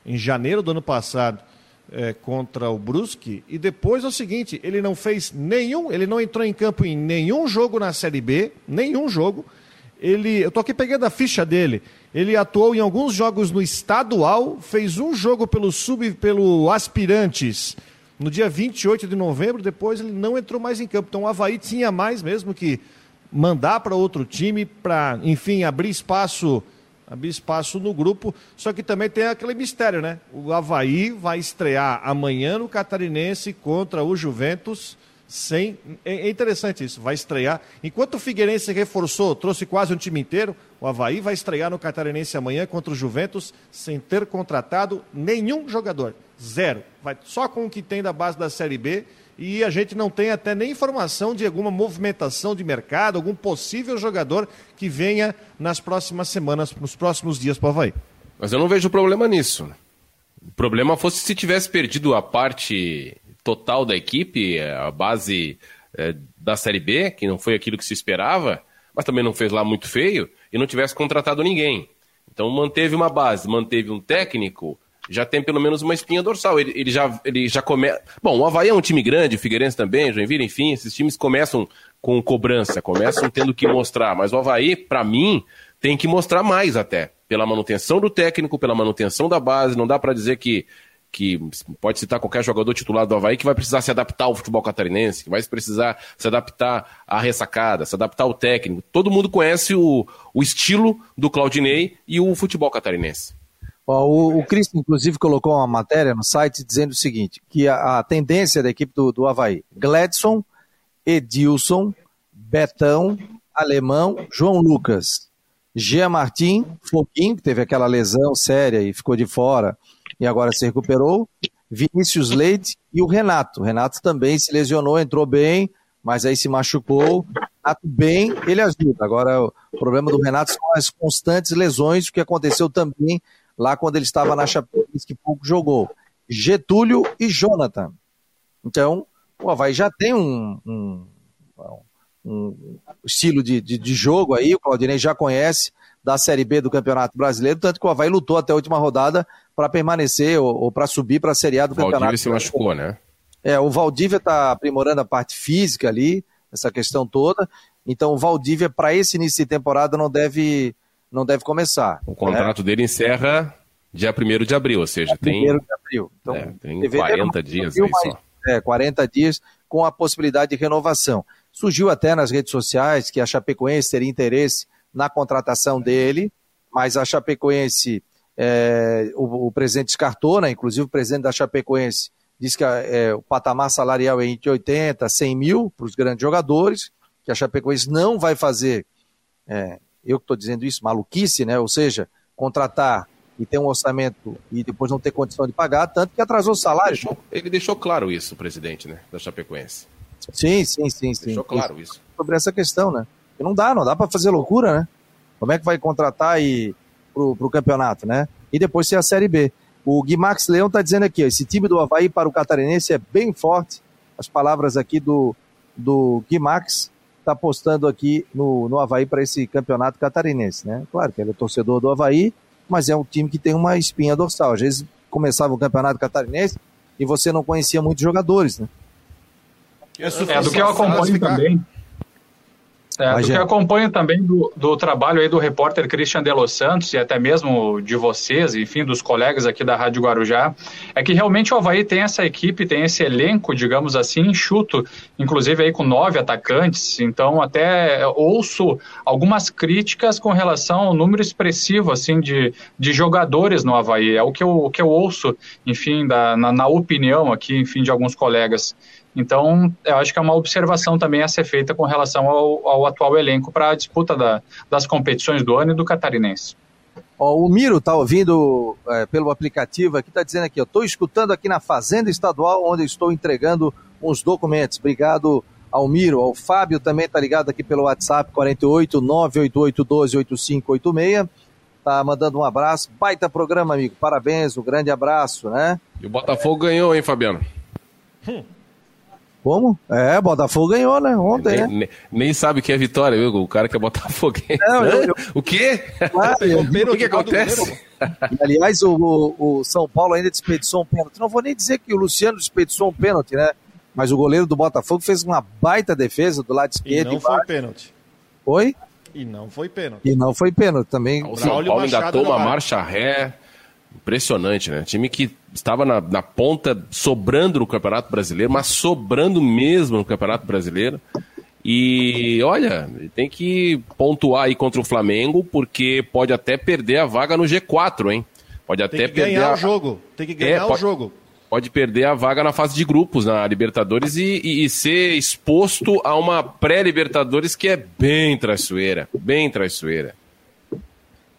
em janeiro do ano passado é, contra o Brusque. E depois é o seguinte, ele não fez nenhum, ele não entrou em campo em nenhum jogo na Série B, nenhum jogo. Ele, eu tô aqui pegando a ficha dele. Ele atuou em alguns jogos no estadual, fez um jogo pelo sub, pelo aspirantes no dia 28 de novembro, depois ele não entrou mais em campo. Então o Havaí tinha mais mesmo que mandar para outro time para, enfim, abrir espaço, abrir espaço no grupo. Só que também tem aquele mistério, né? O Havaí vai estrear amanhã no Catarinense contra o Juventus. Sem, é, é interessante isso, vai estrear. Enquanto o Figueirense reforçou, trouxe quase um time inteiro, o Havaí vai estrear no Catarinense amanhã contra o Juventus sem ter contratado nenhum jogador. Zero. Vai só com o que tem da base da Série B e a gente não tem até nem informação de alguma movimentação de mercado, algum possível jogador que venha nas próximas semanas, nos próximos dias para o Havaí. Mas eu não vejo problema nisso. O problema fosse se tivesse perdido a parte total da equipe, a base é, da Série B, que não foi aquilo que se esperava, mas também não fez lá muito feio, e não tivesse contratado ninguém. Então manteve uma base, manteve um técnico, já tem pelo menos uma espinha dorsal. Ele, ele já, ele já começa. Bom, o Havaí é um time grande, o Figueirense também, Joinville, enfim, esses times começam com cobrança, começam tendo que mostrar. Mas o Havaí, para mim, tem que mostrar mais até. Pela manutenção do técnico, pela manutenção da base. Não dá para dizer que que pode citar qualquer jogador titular do Havaí que vai precisar se adaptar ao futebol catarinense, que vai precisar se adaptar à ressacada, se adaptar ao técnico. Todo mundo conhece o, o estilo do Claudinei e o futebol catarinense. O, o Cristo, inclusive, colocou uma matéria no site dizendo o seguinte: que a, a tendência da equipe do, do Havaí, Gladson, Edilson, Betão, Alemão, João Lucas, Gia Martim, Foguinho, que teve aquela lesão séria e ficou de fora, e agora se recuperou. Vinícius Leite e o Renato. O Renato também se lesionou, entrou bem, mas aí se machucou. Renato bem, ele ajuda. Agora, o problema do Renato são as constantes lesões, o que aconteceu também lá quando ele estava na Chapecoense, que pouco jogou. Getúlio e Jonathan. Então, o Havaí já tem um, um, um estilo de, de, de, jogo aí, o Claudinei já conhece da Série B do Campeonato Brasileiro, tanto que o Havaí lutou até a última rodada para permanecer ou, ou para subir para a Série A do Valdívia Campeonato. Valdívia se machucou, né? É, o Valdívia está aprimorando a parte física ali, essa questão toda. Então o Valdívia, para esse início de temporada, não deve, não deve começar. O contrato né? dele encerra dia 1 de abril, ou seja, tem. 1 de abril. Então, é, tem 40 dias aí só. É, 40 dias com a possibilidade de renovação. Surgiu até nas redes sociais que a Chapecoense teria interesse na contratação dele, mas a Chapecoense é, o, o, presidente descartou, né? inclusive o presidente da Chapecoense disse que é, o patamar salarial é entre 80 a 100 mil para os grandes jogadores, que a Chapecoense não vai fazer, é, eu que estou dizendo isso, maluquice, né? ou seja, contratar e ter um orçamento e depois não ter condição de pagar, tanto que atrasou o salário. Deixou, ele deixou claro isso, o presidente né, da Chapecoense. Sim, sim, sim. sim. Deixou claro isso. Sobre essa questão, né? Porque não dá, não dá para fazer loucura, né? Como é que vai contratar e para o campeonato, né? E depois ser a Série B. O Guimax Leão está dizendo aqui, ó, esse time do Havaí para o Catarinense é bem forte. As palavras aqui do, do Guimax está postando aqui no, no Havaí para esse campeonato catarinense, né? Claro que ele é torcedor do Havaí, mas é um time que tem uma espinha dorsal. Às vezes começava o campeonato catarinense e você não conhecia muitos jogadores, né? É, é do que eu acompanho também. É, do que eu acompanho também do, do, trabalho aí do repórter Christian de Los Santos e até mesmo de vocês, enfim, dos colegas aqui da Rádio Guarujá, é que realmente o Havaí tem essa equipe, tem esse elenco, digamos assim, enxuto, inclusive aí com nove atacantes, então até ouço algumas críticas com relação ao número expressivo, assim, de, de jogadores no Havaí, é o que eu, o que eu ouço, enfim, da, na, na opinião aqui, enfim, de alguns colegas. Então, eu acho que é uma observação também a ser feita com relação ao, ao atual elenco para a disputa da, das competições do ano e do catarinense. o Miro está ouvindo é, pelo aplicativo aqui, está dizendo aqui, eu estou escutando aqui na Fazenda Estadual, onde estou entregando uns documentos. Obrigado ao Miro. O Fábio também está ligado aqui pelo WhatsApp 48 988 12 8586. Tá mandando um abraço. Baita programa, amigo. Parabéns, um grande abraço, né? E o Botafogo ganhou, hein, Fabiano? Hum. Como? É, Botafogo ganhou, né? Ontem, nem, né? Nem, sabe o que é vitória, viu? O cara que é Botafogo. Não, eu, eu... <laughs> O quê? Claro, eu, <laughs> o que, que acontece? aliás, o, o, o, São Paulo ainda desperdiçou um pênalti. Não vou nem dizer que o Luciano desperdiçou um pênalti, né? Mas o goleiro do Botafogo fez uma baita defesa do lado esquerdo. E não foi pênalti. Oi? E não foi pênalti. E não foi pênalti também. O São Paulo engatou uma marcha ré Impressionante, né? Time que estava na, na, ponta, sobrando no Campeonato Brasileiro, mas sobrando mesmo no Campeonato Brasileiro. E olha, tem que pontuar aí contra o Flamengo, porque pode até perder a vaga no G4, hein? Pode até tem que perder ganhar a... o jogo. Tem que ganhar é, o pode, jogo. Pode perder a vaga na fase de grupos na Libertadores e, e, e ser exposto a uma pré-Libertadores que é bem traiçoeira. Bem traiçoeira.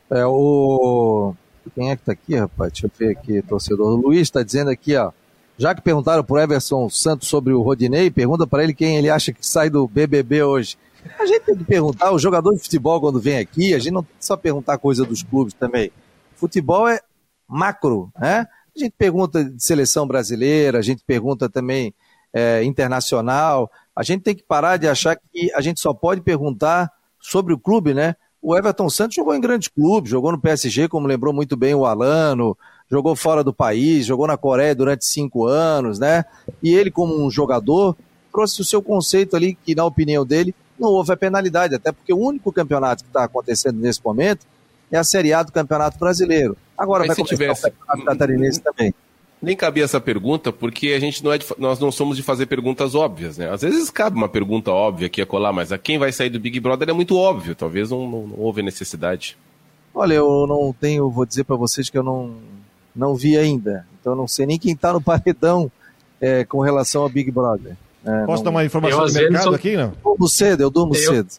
É, o quem é que tá aqui, rapaz? Deixa eu ver aqui, torcedor. O Luiz está dizendo aqui, ó. Já que perguntaram pro Everson Santos sobre o Rodinei, pergunta para ele quem ele acha que sai do BBB hoje. A gente tem que perguntar, o jogador de futebol quando vem aqui, a gente não tem só perguntar coisa dos clubes também. Futebol é macro, né? A gente pergunta de seleção brasileira, a gente pergunta também é, internacional. A gente tem que parar de achar que a gente só pode perguntar sobre o clube, né? O Everton Santos jogou em grandes clubes, jogou no PSG, como lembrou muito bem o Alano, jogou fora do país, jogou na Coreia durante cinco anos, né? E ele, como um jogador, trouxe o seu conceito ali, que na opinião dele, não houve a penalidade, até porque o único campeonato que está acontecendo nesse momento é a Série A do Campeonato Brasileiro. Agora Mas vai começar tivesse... o Campeonato Catarinense também. Nem cabia essa pergunta, porque a gente não é de, nós não somos de fazer perguntas óbvias, né? Às vezes cabe uma pergunta óbvia aqui a colar, mas a quem vai sair do Big Brother é muito óbvio, talvez não, não, não houve necessidade. Olha, eu não tenho, vou dizer para vocês que eu não, não vi ainda, então eu não sei nem quem está no paredão é, com relação ao Big Brother. É, Posso não... dar uma informação eu, do mercado sou... aqui, não? Eu durmo cedo, eu durmo eu, cedo.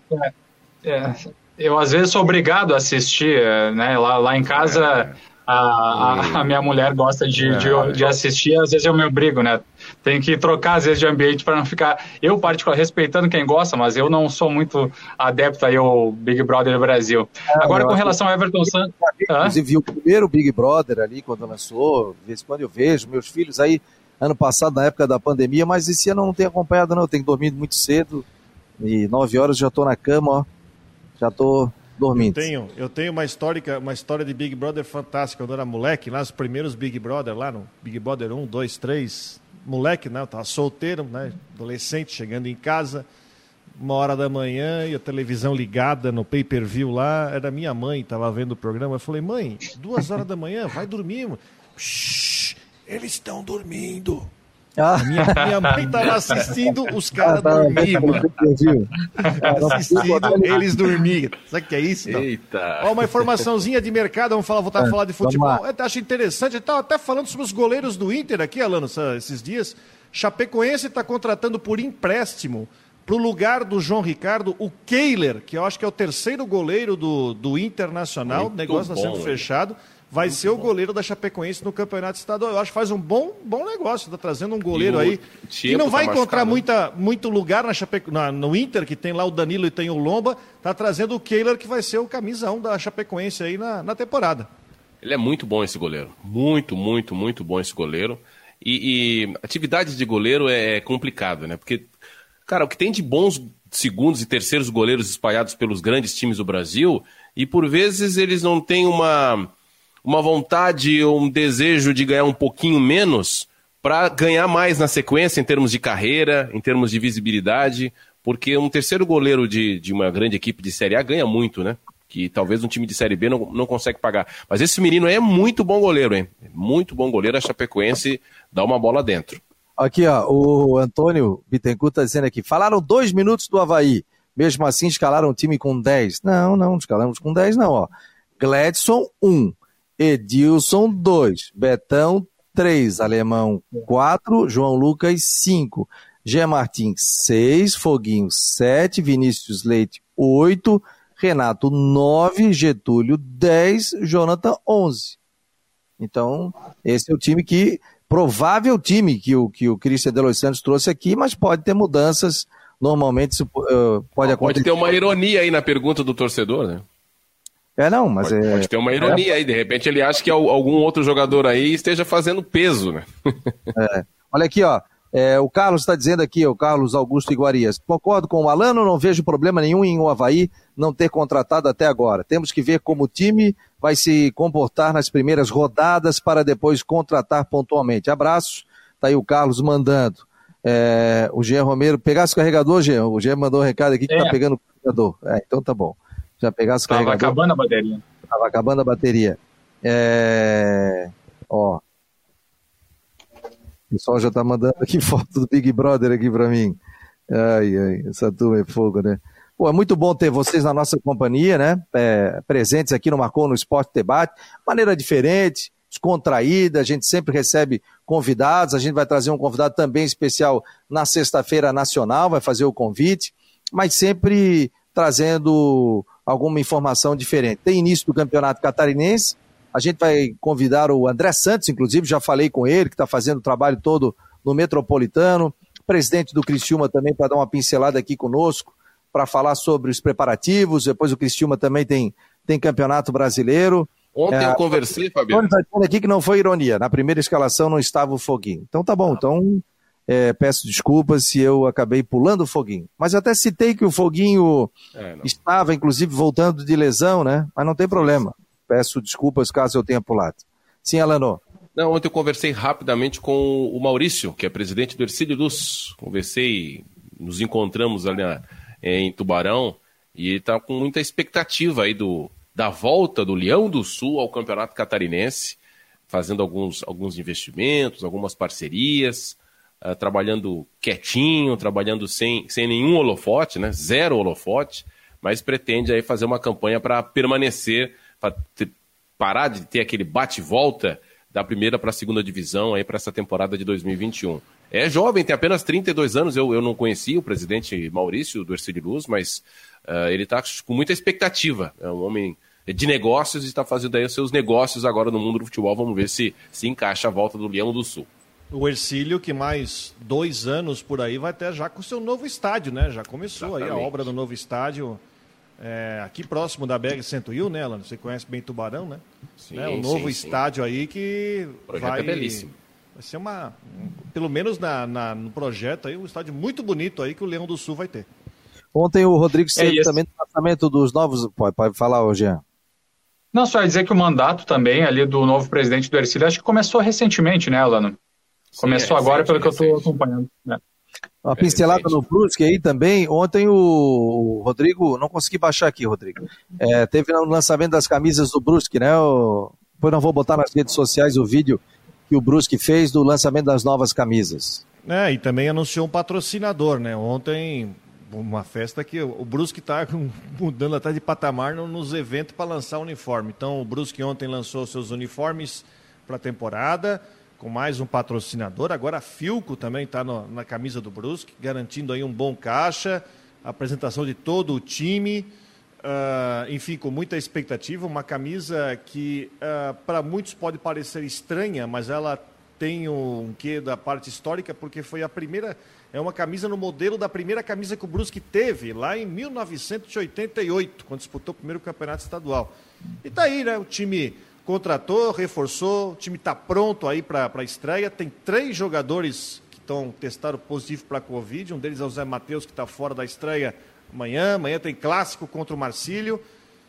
É, é, eu às vezes sou obrigado a assistir, né? Lá, lá em casa é. A, a, a, minha mulher gosta de, de, é. de, assistir, às vezes eu me obrigo, né? Tem que trocar, às vezes, de ambiente para não ficar. Eu, particularmente, respeitando quem gosta, mas eu não sou muito adepto aí ao Big Brother Brasil. É, Agora, com relação ao Everton Santos. Inclusive, vi o primeiro Big Brother ali, quando lançou, de vez em quando eu vejo, meus filhos aí, ano passado, na época da pandemia, mas esse ano eu não tenho acompanhado, não. Eu tenho dormido muito cedo e nove horas já estou na cama, ó. Já estou dormindo. Eu tenho, eu tenho uma, histórica, uma história de Big Brother fantástica. Quando eu era moleque, lá nos primeiros Big Brother, lá no Big Brother 1, 2, 3. Moleque, né? Eu tava solteiro, né? Adolescente, chegando em casa, uma hora da manhã e a televisão ligada no pay-per-view lá. Era minha mãe, tava vendo o programa. Eu falei, mãe, duas horas da manhã, vai dormir. Shhh, eles estão dormindo. Ah. Minha, minha mãe estava assistindo os caras ah, dormir, mano. assistindo eles dormir. Sabe o que é isso? Não? Eita. Ó, uma informaçãozinha de mercado, vamos falar, voltar a é, falar de futebol. Eu acho interessante, eu estava até falando sobre os goleiros do Inter aqui, Alano, esses dias. Chapecoense está contratando por empréstimo para o lugar do João Ricardo, o Keiler, que eu acho que é o terceiro goleiro do, do Internacional. Muito o negócio está sendo fechado vai Muito ser bom. o goleiro da Chapecoense no campeonato estadual. Eu acho que faz um bom, bom negócio, está trazendo um goleiro aí que não vai tá encontrar muita, muito lugar na Chapeco, na, no Inter, que tem lá o Danilo e tem o Lomba, está trazendo o Kehler, que vai ser o camisa 1 da Chapecoense aí na, na temporada. Ele é muito bom esse goleiro. Muito, muito, muito bom esse goleiro. E, e atividade de goleiro é, é complicado, né? Porque, cara, o que tem de bons segundos e terceiros goleiros espalhados pelos grandes times do Brasil, e por vezes eles não têm uma uma vontade ou um desejo de ganhar um pouquinho menos para ganhar mais na sequência em termos de carreira, em termos de visibilidade, porque um terceiro goleiro de, de uma grande equipe de Série A ganha muito, né? Que talvez um time de Série B não, não consegue pagar. Mas esse menino é muito bom goleiro, hein? Muito bom goleiro, a Chapecoense dá uma bola dentro. Aqui, ó, o Antônio Bittencourt está dizendo aqui, falaram dois minutos do Havaí, mesmo assim escalaram o time com 10. Não, não, escalamos com 10 não, ó. Gladson, 1. Um. Edilson, 2. Betão, 3. Alemão, 4. João Lucas, 5. Gé Martins, 6. Foguinho, 7. Vinícius Leite, 8. Renato, 9. Getúlio, 10. Jonathan, 11. Então, esse é o time que. Provável time que o, que o Cristian de Los Santos trouxe aqui, mas pode ter mudanças. Normalmente isso uh, pode acontecer. Pode ter uma ironia aí na pergunta do torcedor, né? É, não, mas pode, é. Pode ter uma ironia é... aí, de repente ele acha que algum outro jogador aí esteja fazendo peso, né? <laughs> é. Olha aqui, ó. É, o Carlos está dizendo aqui, o Carlos Augusto Iguarias. Concordo com o Alano, não vejo problema nenhum em o Havaí não ter contratado até agora. Temos que ver como o time vai se comportar nas primeiras rodadas para depois contratar pontualmente. Abraço. Tá aí o Carlos mandando. É, o Jean Romero, pegasse o carregador, Jean? O Jean mandou um recado aqui que está é. pegando o carregador. É, então tá bom já pegasse o Tava acabando a bateria. Tava acabando a bateria. É... Ó. O pessoal já tá mandando aqui <laughs> foto do Big Brother aqui para mim. Ai, ai, essa turma é fogo, né? Pô, é muito bom ter vocês na nossa companhia, né? É, presentes aqui no Marcou no Esporte Debate. Maneira diferente, descontraída, a gente sempre recebe convidados, a gente vai trazer um convidado também especial na sexta-feira nacional, vai fazer o convite, mas sempre trazendo alguma informação diferente. Tem início do campeonato catarinense, a gente vai convidar o André Santos, inclusive, já falei com ele, que está fazendo o trabalho todo no Metropolitano, presidente do Criciúma também para dar uma pincelada aqui conosco, para falar sobre os preparativos, depois o Criciúma também tem, tem campeonato brasileiro. Ontem é, eu conversei, Fabiano. Aqui que não foi ironia, na primeira escalação não estava o Foguinho. Então tá bom, então é, peço desculpas se eu acabei pulando o Foguinho. Mas até citei que o Foguinho é, estava, inclusive, voltando de lesão, né? Mas não tem problema. Peço desculpas caso eu tenha pulado. Sim, Alano. Não, ontem eu conversei rapidamente com o Maurício, que é presidente do Ercílio Luz. Conversei, nos encontramos ali na, em Tubarão, e ele está com muita expectativa aí do, da volta do Leão do Sul ao Campeonato Catarinense fazendo alguns, alguns investimentos, algumas parcerias, uh, trabalhando quietinho, trabalhando sem, sem nenhum holofote, né? zero holofote, mas pretende aí fazer uma campanha para permanecer, para parar de ter aquele bate-volta da primeira para a segunda divisão aí para essa temporada de 2021. É jovem, tem apenas 32 anos, eu, eu não conhecia o presidente Maurício do Ercílio Luz, mas uh, ele está com muita expectativa. É um homem de negócios e está fazendo aí os seus negócios agora no mundo do futebol. Vamos ver se se encaixa a volta do Leão do Sul. O Ercílio, que mais dois anos por aí vai ter já com o seu novo estádio, né? Já começou Exatamente. aí a obra do novo estádio. É, aqui próximo da BR 101, né, Alan? Você conhece bem Tubarão, né? Sim, né? O novo sim, estádio sim. aí que o projeto vai... é belíssimo. Vai ser uma, pelo menos na, na, no projeto aí, um estádio muito bonito aí que o Leão do Sul vai ter. Ontem o Rodrigo é também no lançamento dos novos. Pode, pode falar, Jean. Não, só dizer que o mandato também ali do novo presidente do Ercílio, acho que começou recentemente, né, Alano? Começou Sim, é agora, pelo que eu estou acompanhando. Né? Uma pincelada no Brusque aí também. Ontem o Rodrigo, não consegui baixar aqui, Rodrigo. É, teve o lançamento das camisas do Brusque, né? O, depois não vou botar nas redes sociais o vídeo que o Brusque fez do lançamento das novas camisas. É, e também anunciou um patrocinador, né? Ontem, uma festa que o Brusque está <laughs> mudando até de patamar nos eventos para lançar uniforme. Então, o Brusque ontem lançou seus uniformes para a temporada, com mais um patrocinador. Agora a Filco também está na camisa do Brusque, garantindo aí um bom caixa, apresentação de todo o time. Uh, enfim, com muita expectativa, uma camisa que uh, para muitos pode parecer estranha, mas ela tem um quê da parte histórica, porque foi a primeira, é uma camisa no modelo da primeira camisa que o Brusque teve, lá em 1988, quando disputou o primeiro campeonato estadual. E tá aí, né, o time contratou, reforçou, o time está pronto aí para a estreia, tem três jogadores que estão testaram positivo para a Covid, um deles é o Zé Matheus, que está fora da estreia, amanhã. Amanhã tem clássico contra o Marcílio.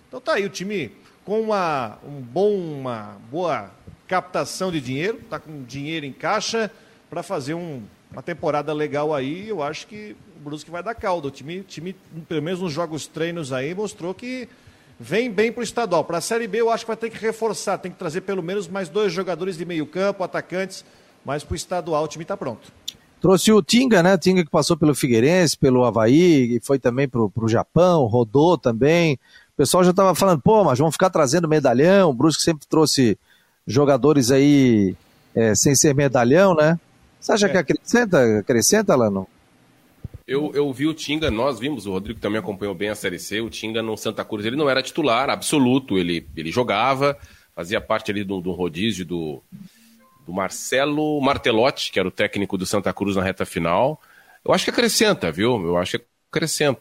Então tá aí o time com uma, um bom, uma boa captação de dinheiro, tá com dinheiro em caixa para fazer um, uma temporada legal aí. Eu acho que o Brusque vai dar caldo. O time, time, pelo menos nos jogos treinos aí, mostrou que vem bem para o estadual. Para a Série B, eu acho que vai ter que reforçar, tem que trazer pelo menos mais dois jogadores de meio campo, atacantes, mas para o estadual o time está pronto. Trouxe o Tinga, né? Tinga que passou pelo Figueirense, pelo Havaí, e foi também pro, pro Japão, rodou também. O pessoal já estava falando, pô, mas vamos ficar trazendo medalhão. O Brusque sempre trouxe jogadores aí é, sem ser medalhão, né? Você acha é. que acrescenta, acrescenta, Lano? Eu, eu vi o Tinga, nós vimos, o Rodrigo também acompanhou bem a Série C, o Tinga no Santa Cruz, ele não era titular absoluto, ele, ele jogava, fazia parte ali do, do rodízio do, do Marcelo Martelotti, que era o técnico do Santa Cruz na reta final. Eu acho que acrescenta, viu? Eu acho que acrescenta.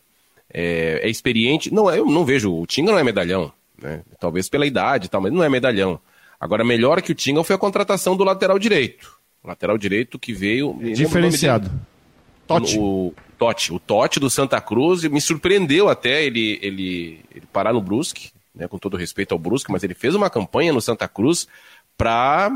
É, é experiente. Não, eu não vejo. O Tinga não é medalhão, né? Talvez pela idade e tal, mas não é medalhão. Agora, melhor que o Tinga foi a contratação do lateral direito. O lateral direito que veio. Diferenciado. Totti. O Totti. O Totti do Santa Cruz me surpreendeu até ele, ele, ele parar no Brusque, né, com todo respeito ao Brusque, mas ele fez uma campanha no Santa Cruz para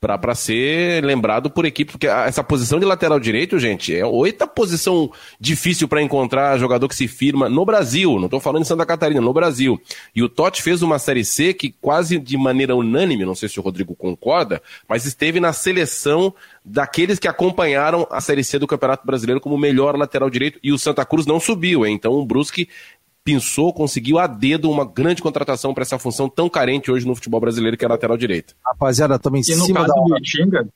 para ser lembrado por equipe, porque essa posição de lateral direito, gente, é oita posição difícil para encontrar jogador que se firma no Brasil, não estou falando em Santa Catarina, no Brasil. E o Totti fez uma Série C que quase de maneira unânime, não sei se o Rodrigo concorda, mas esteve na seleção daqueles que acompanharam a Série C do Campeonato Brasileiro como melhor lateral direito, e o Santa Cruz não subiu, hein? então o Brusque pensou, conseguiu a dedo uma grande contratação para essa função tão carente hoje no futebol brasileiro, que é a lateral direita. Rapaziada, estamos em e cima no caso da... do Itinga,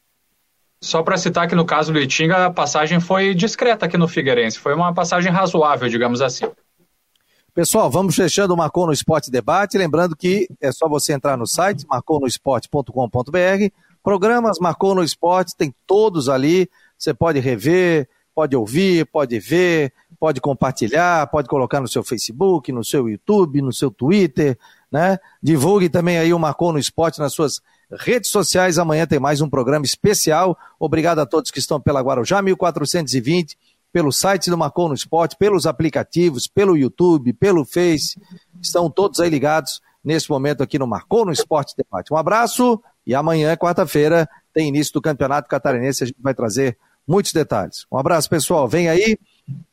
só para citar que no caso do Itinga, a passagem foi discreta aqui no Figueirense. Foi uma passagem razoável, digamos assim. Pessoal, vamos fechando o Marcou no Esporte Debate. Lembrando que é só você entrar no site marconosport.com.br. Programas Marcou no Esporte, tem todos ali. Você pode rever, pode ouvir, pode ver, pode compartilhar, pode colocar no seu Facebook, no seu YouTube, no seu Twitter, né? Divulgue também aí o Marcou no Esporte nas suas redes sociais. Amanhã tem mais um programa especial. Obrigado a todos que estão pela Guarujá 1420, pelo site do Marcou no Esporte, pelos aplicativos, pelo YouTube, pelo Face. Estão todos aí ligados nesse momento aqui no Marcou no Esporte Debate. Um abraço e amanhã, quarta-feira, tem início do Campeonato Catarinense. A gente vai trazer muitos detalhes. Um abraço, pessoal. Vem aí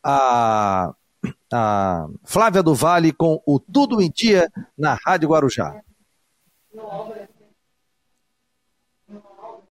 a, a Flávia do Vale com o Tudo em Dia na Rádio Guarujá.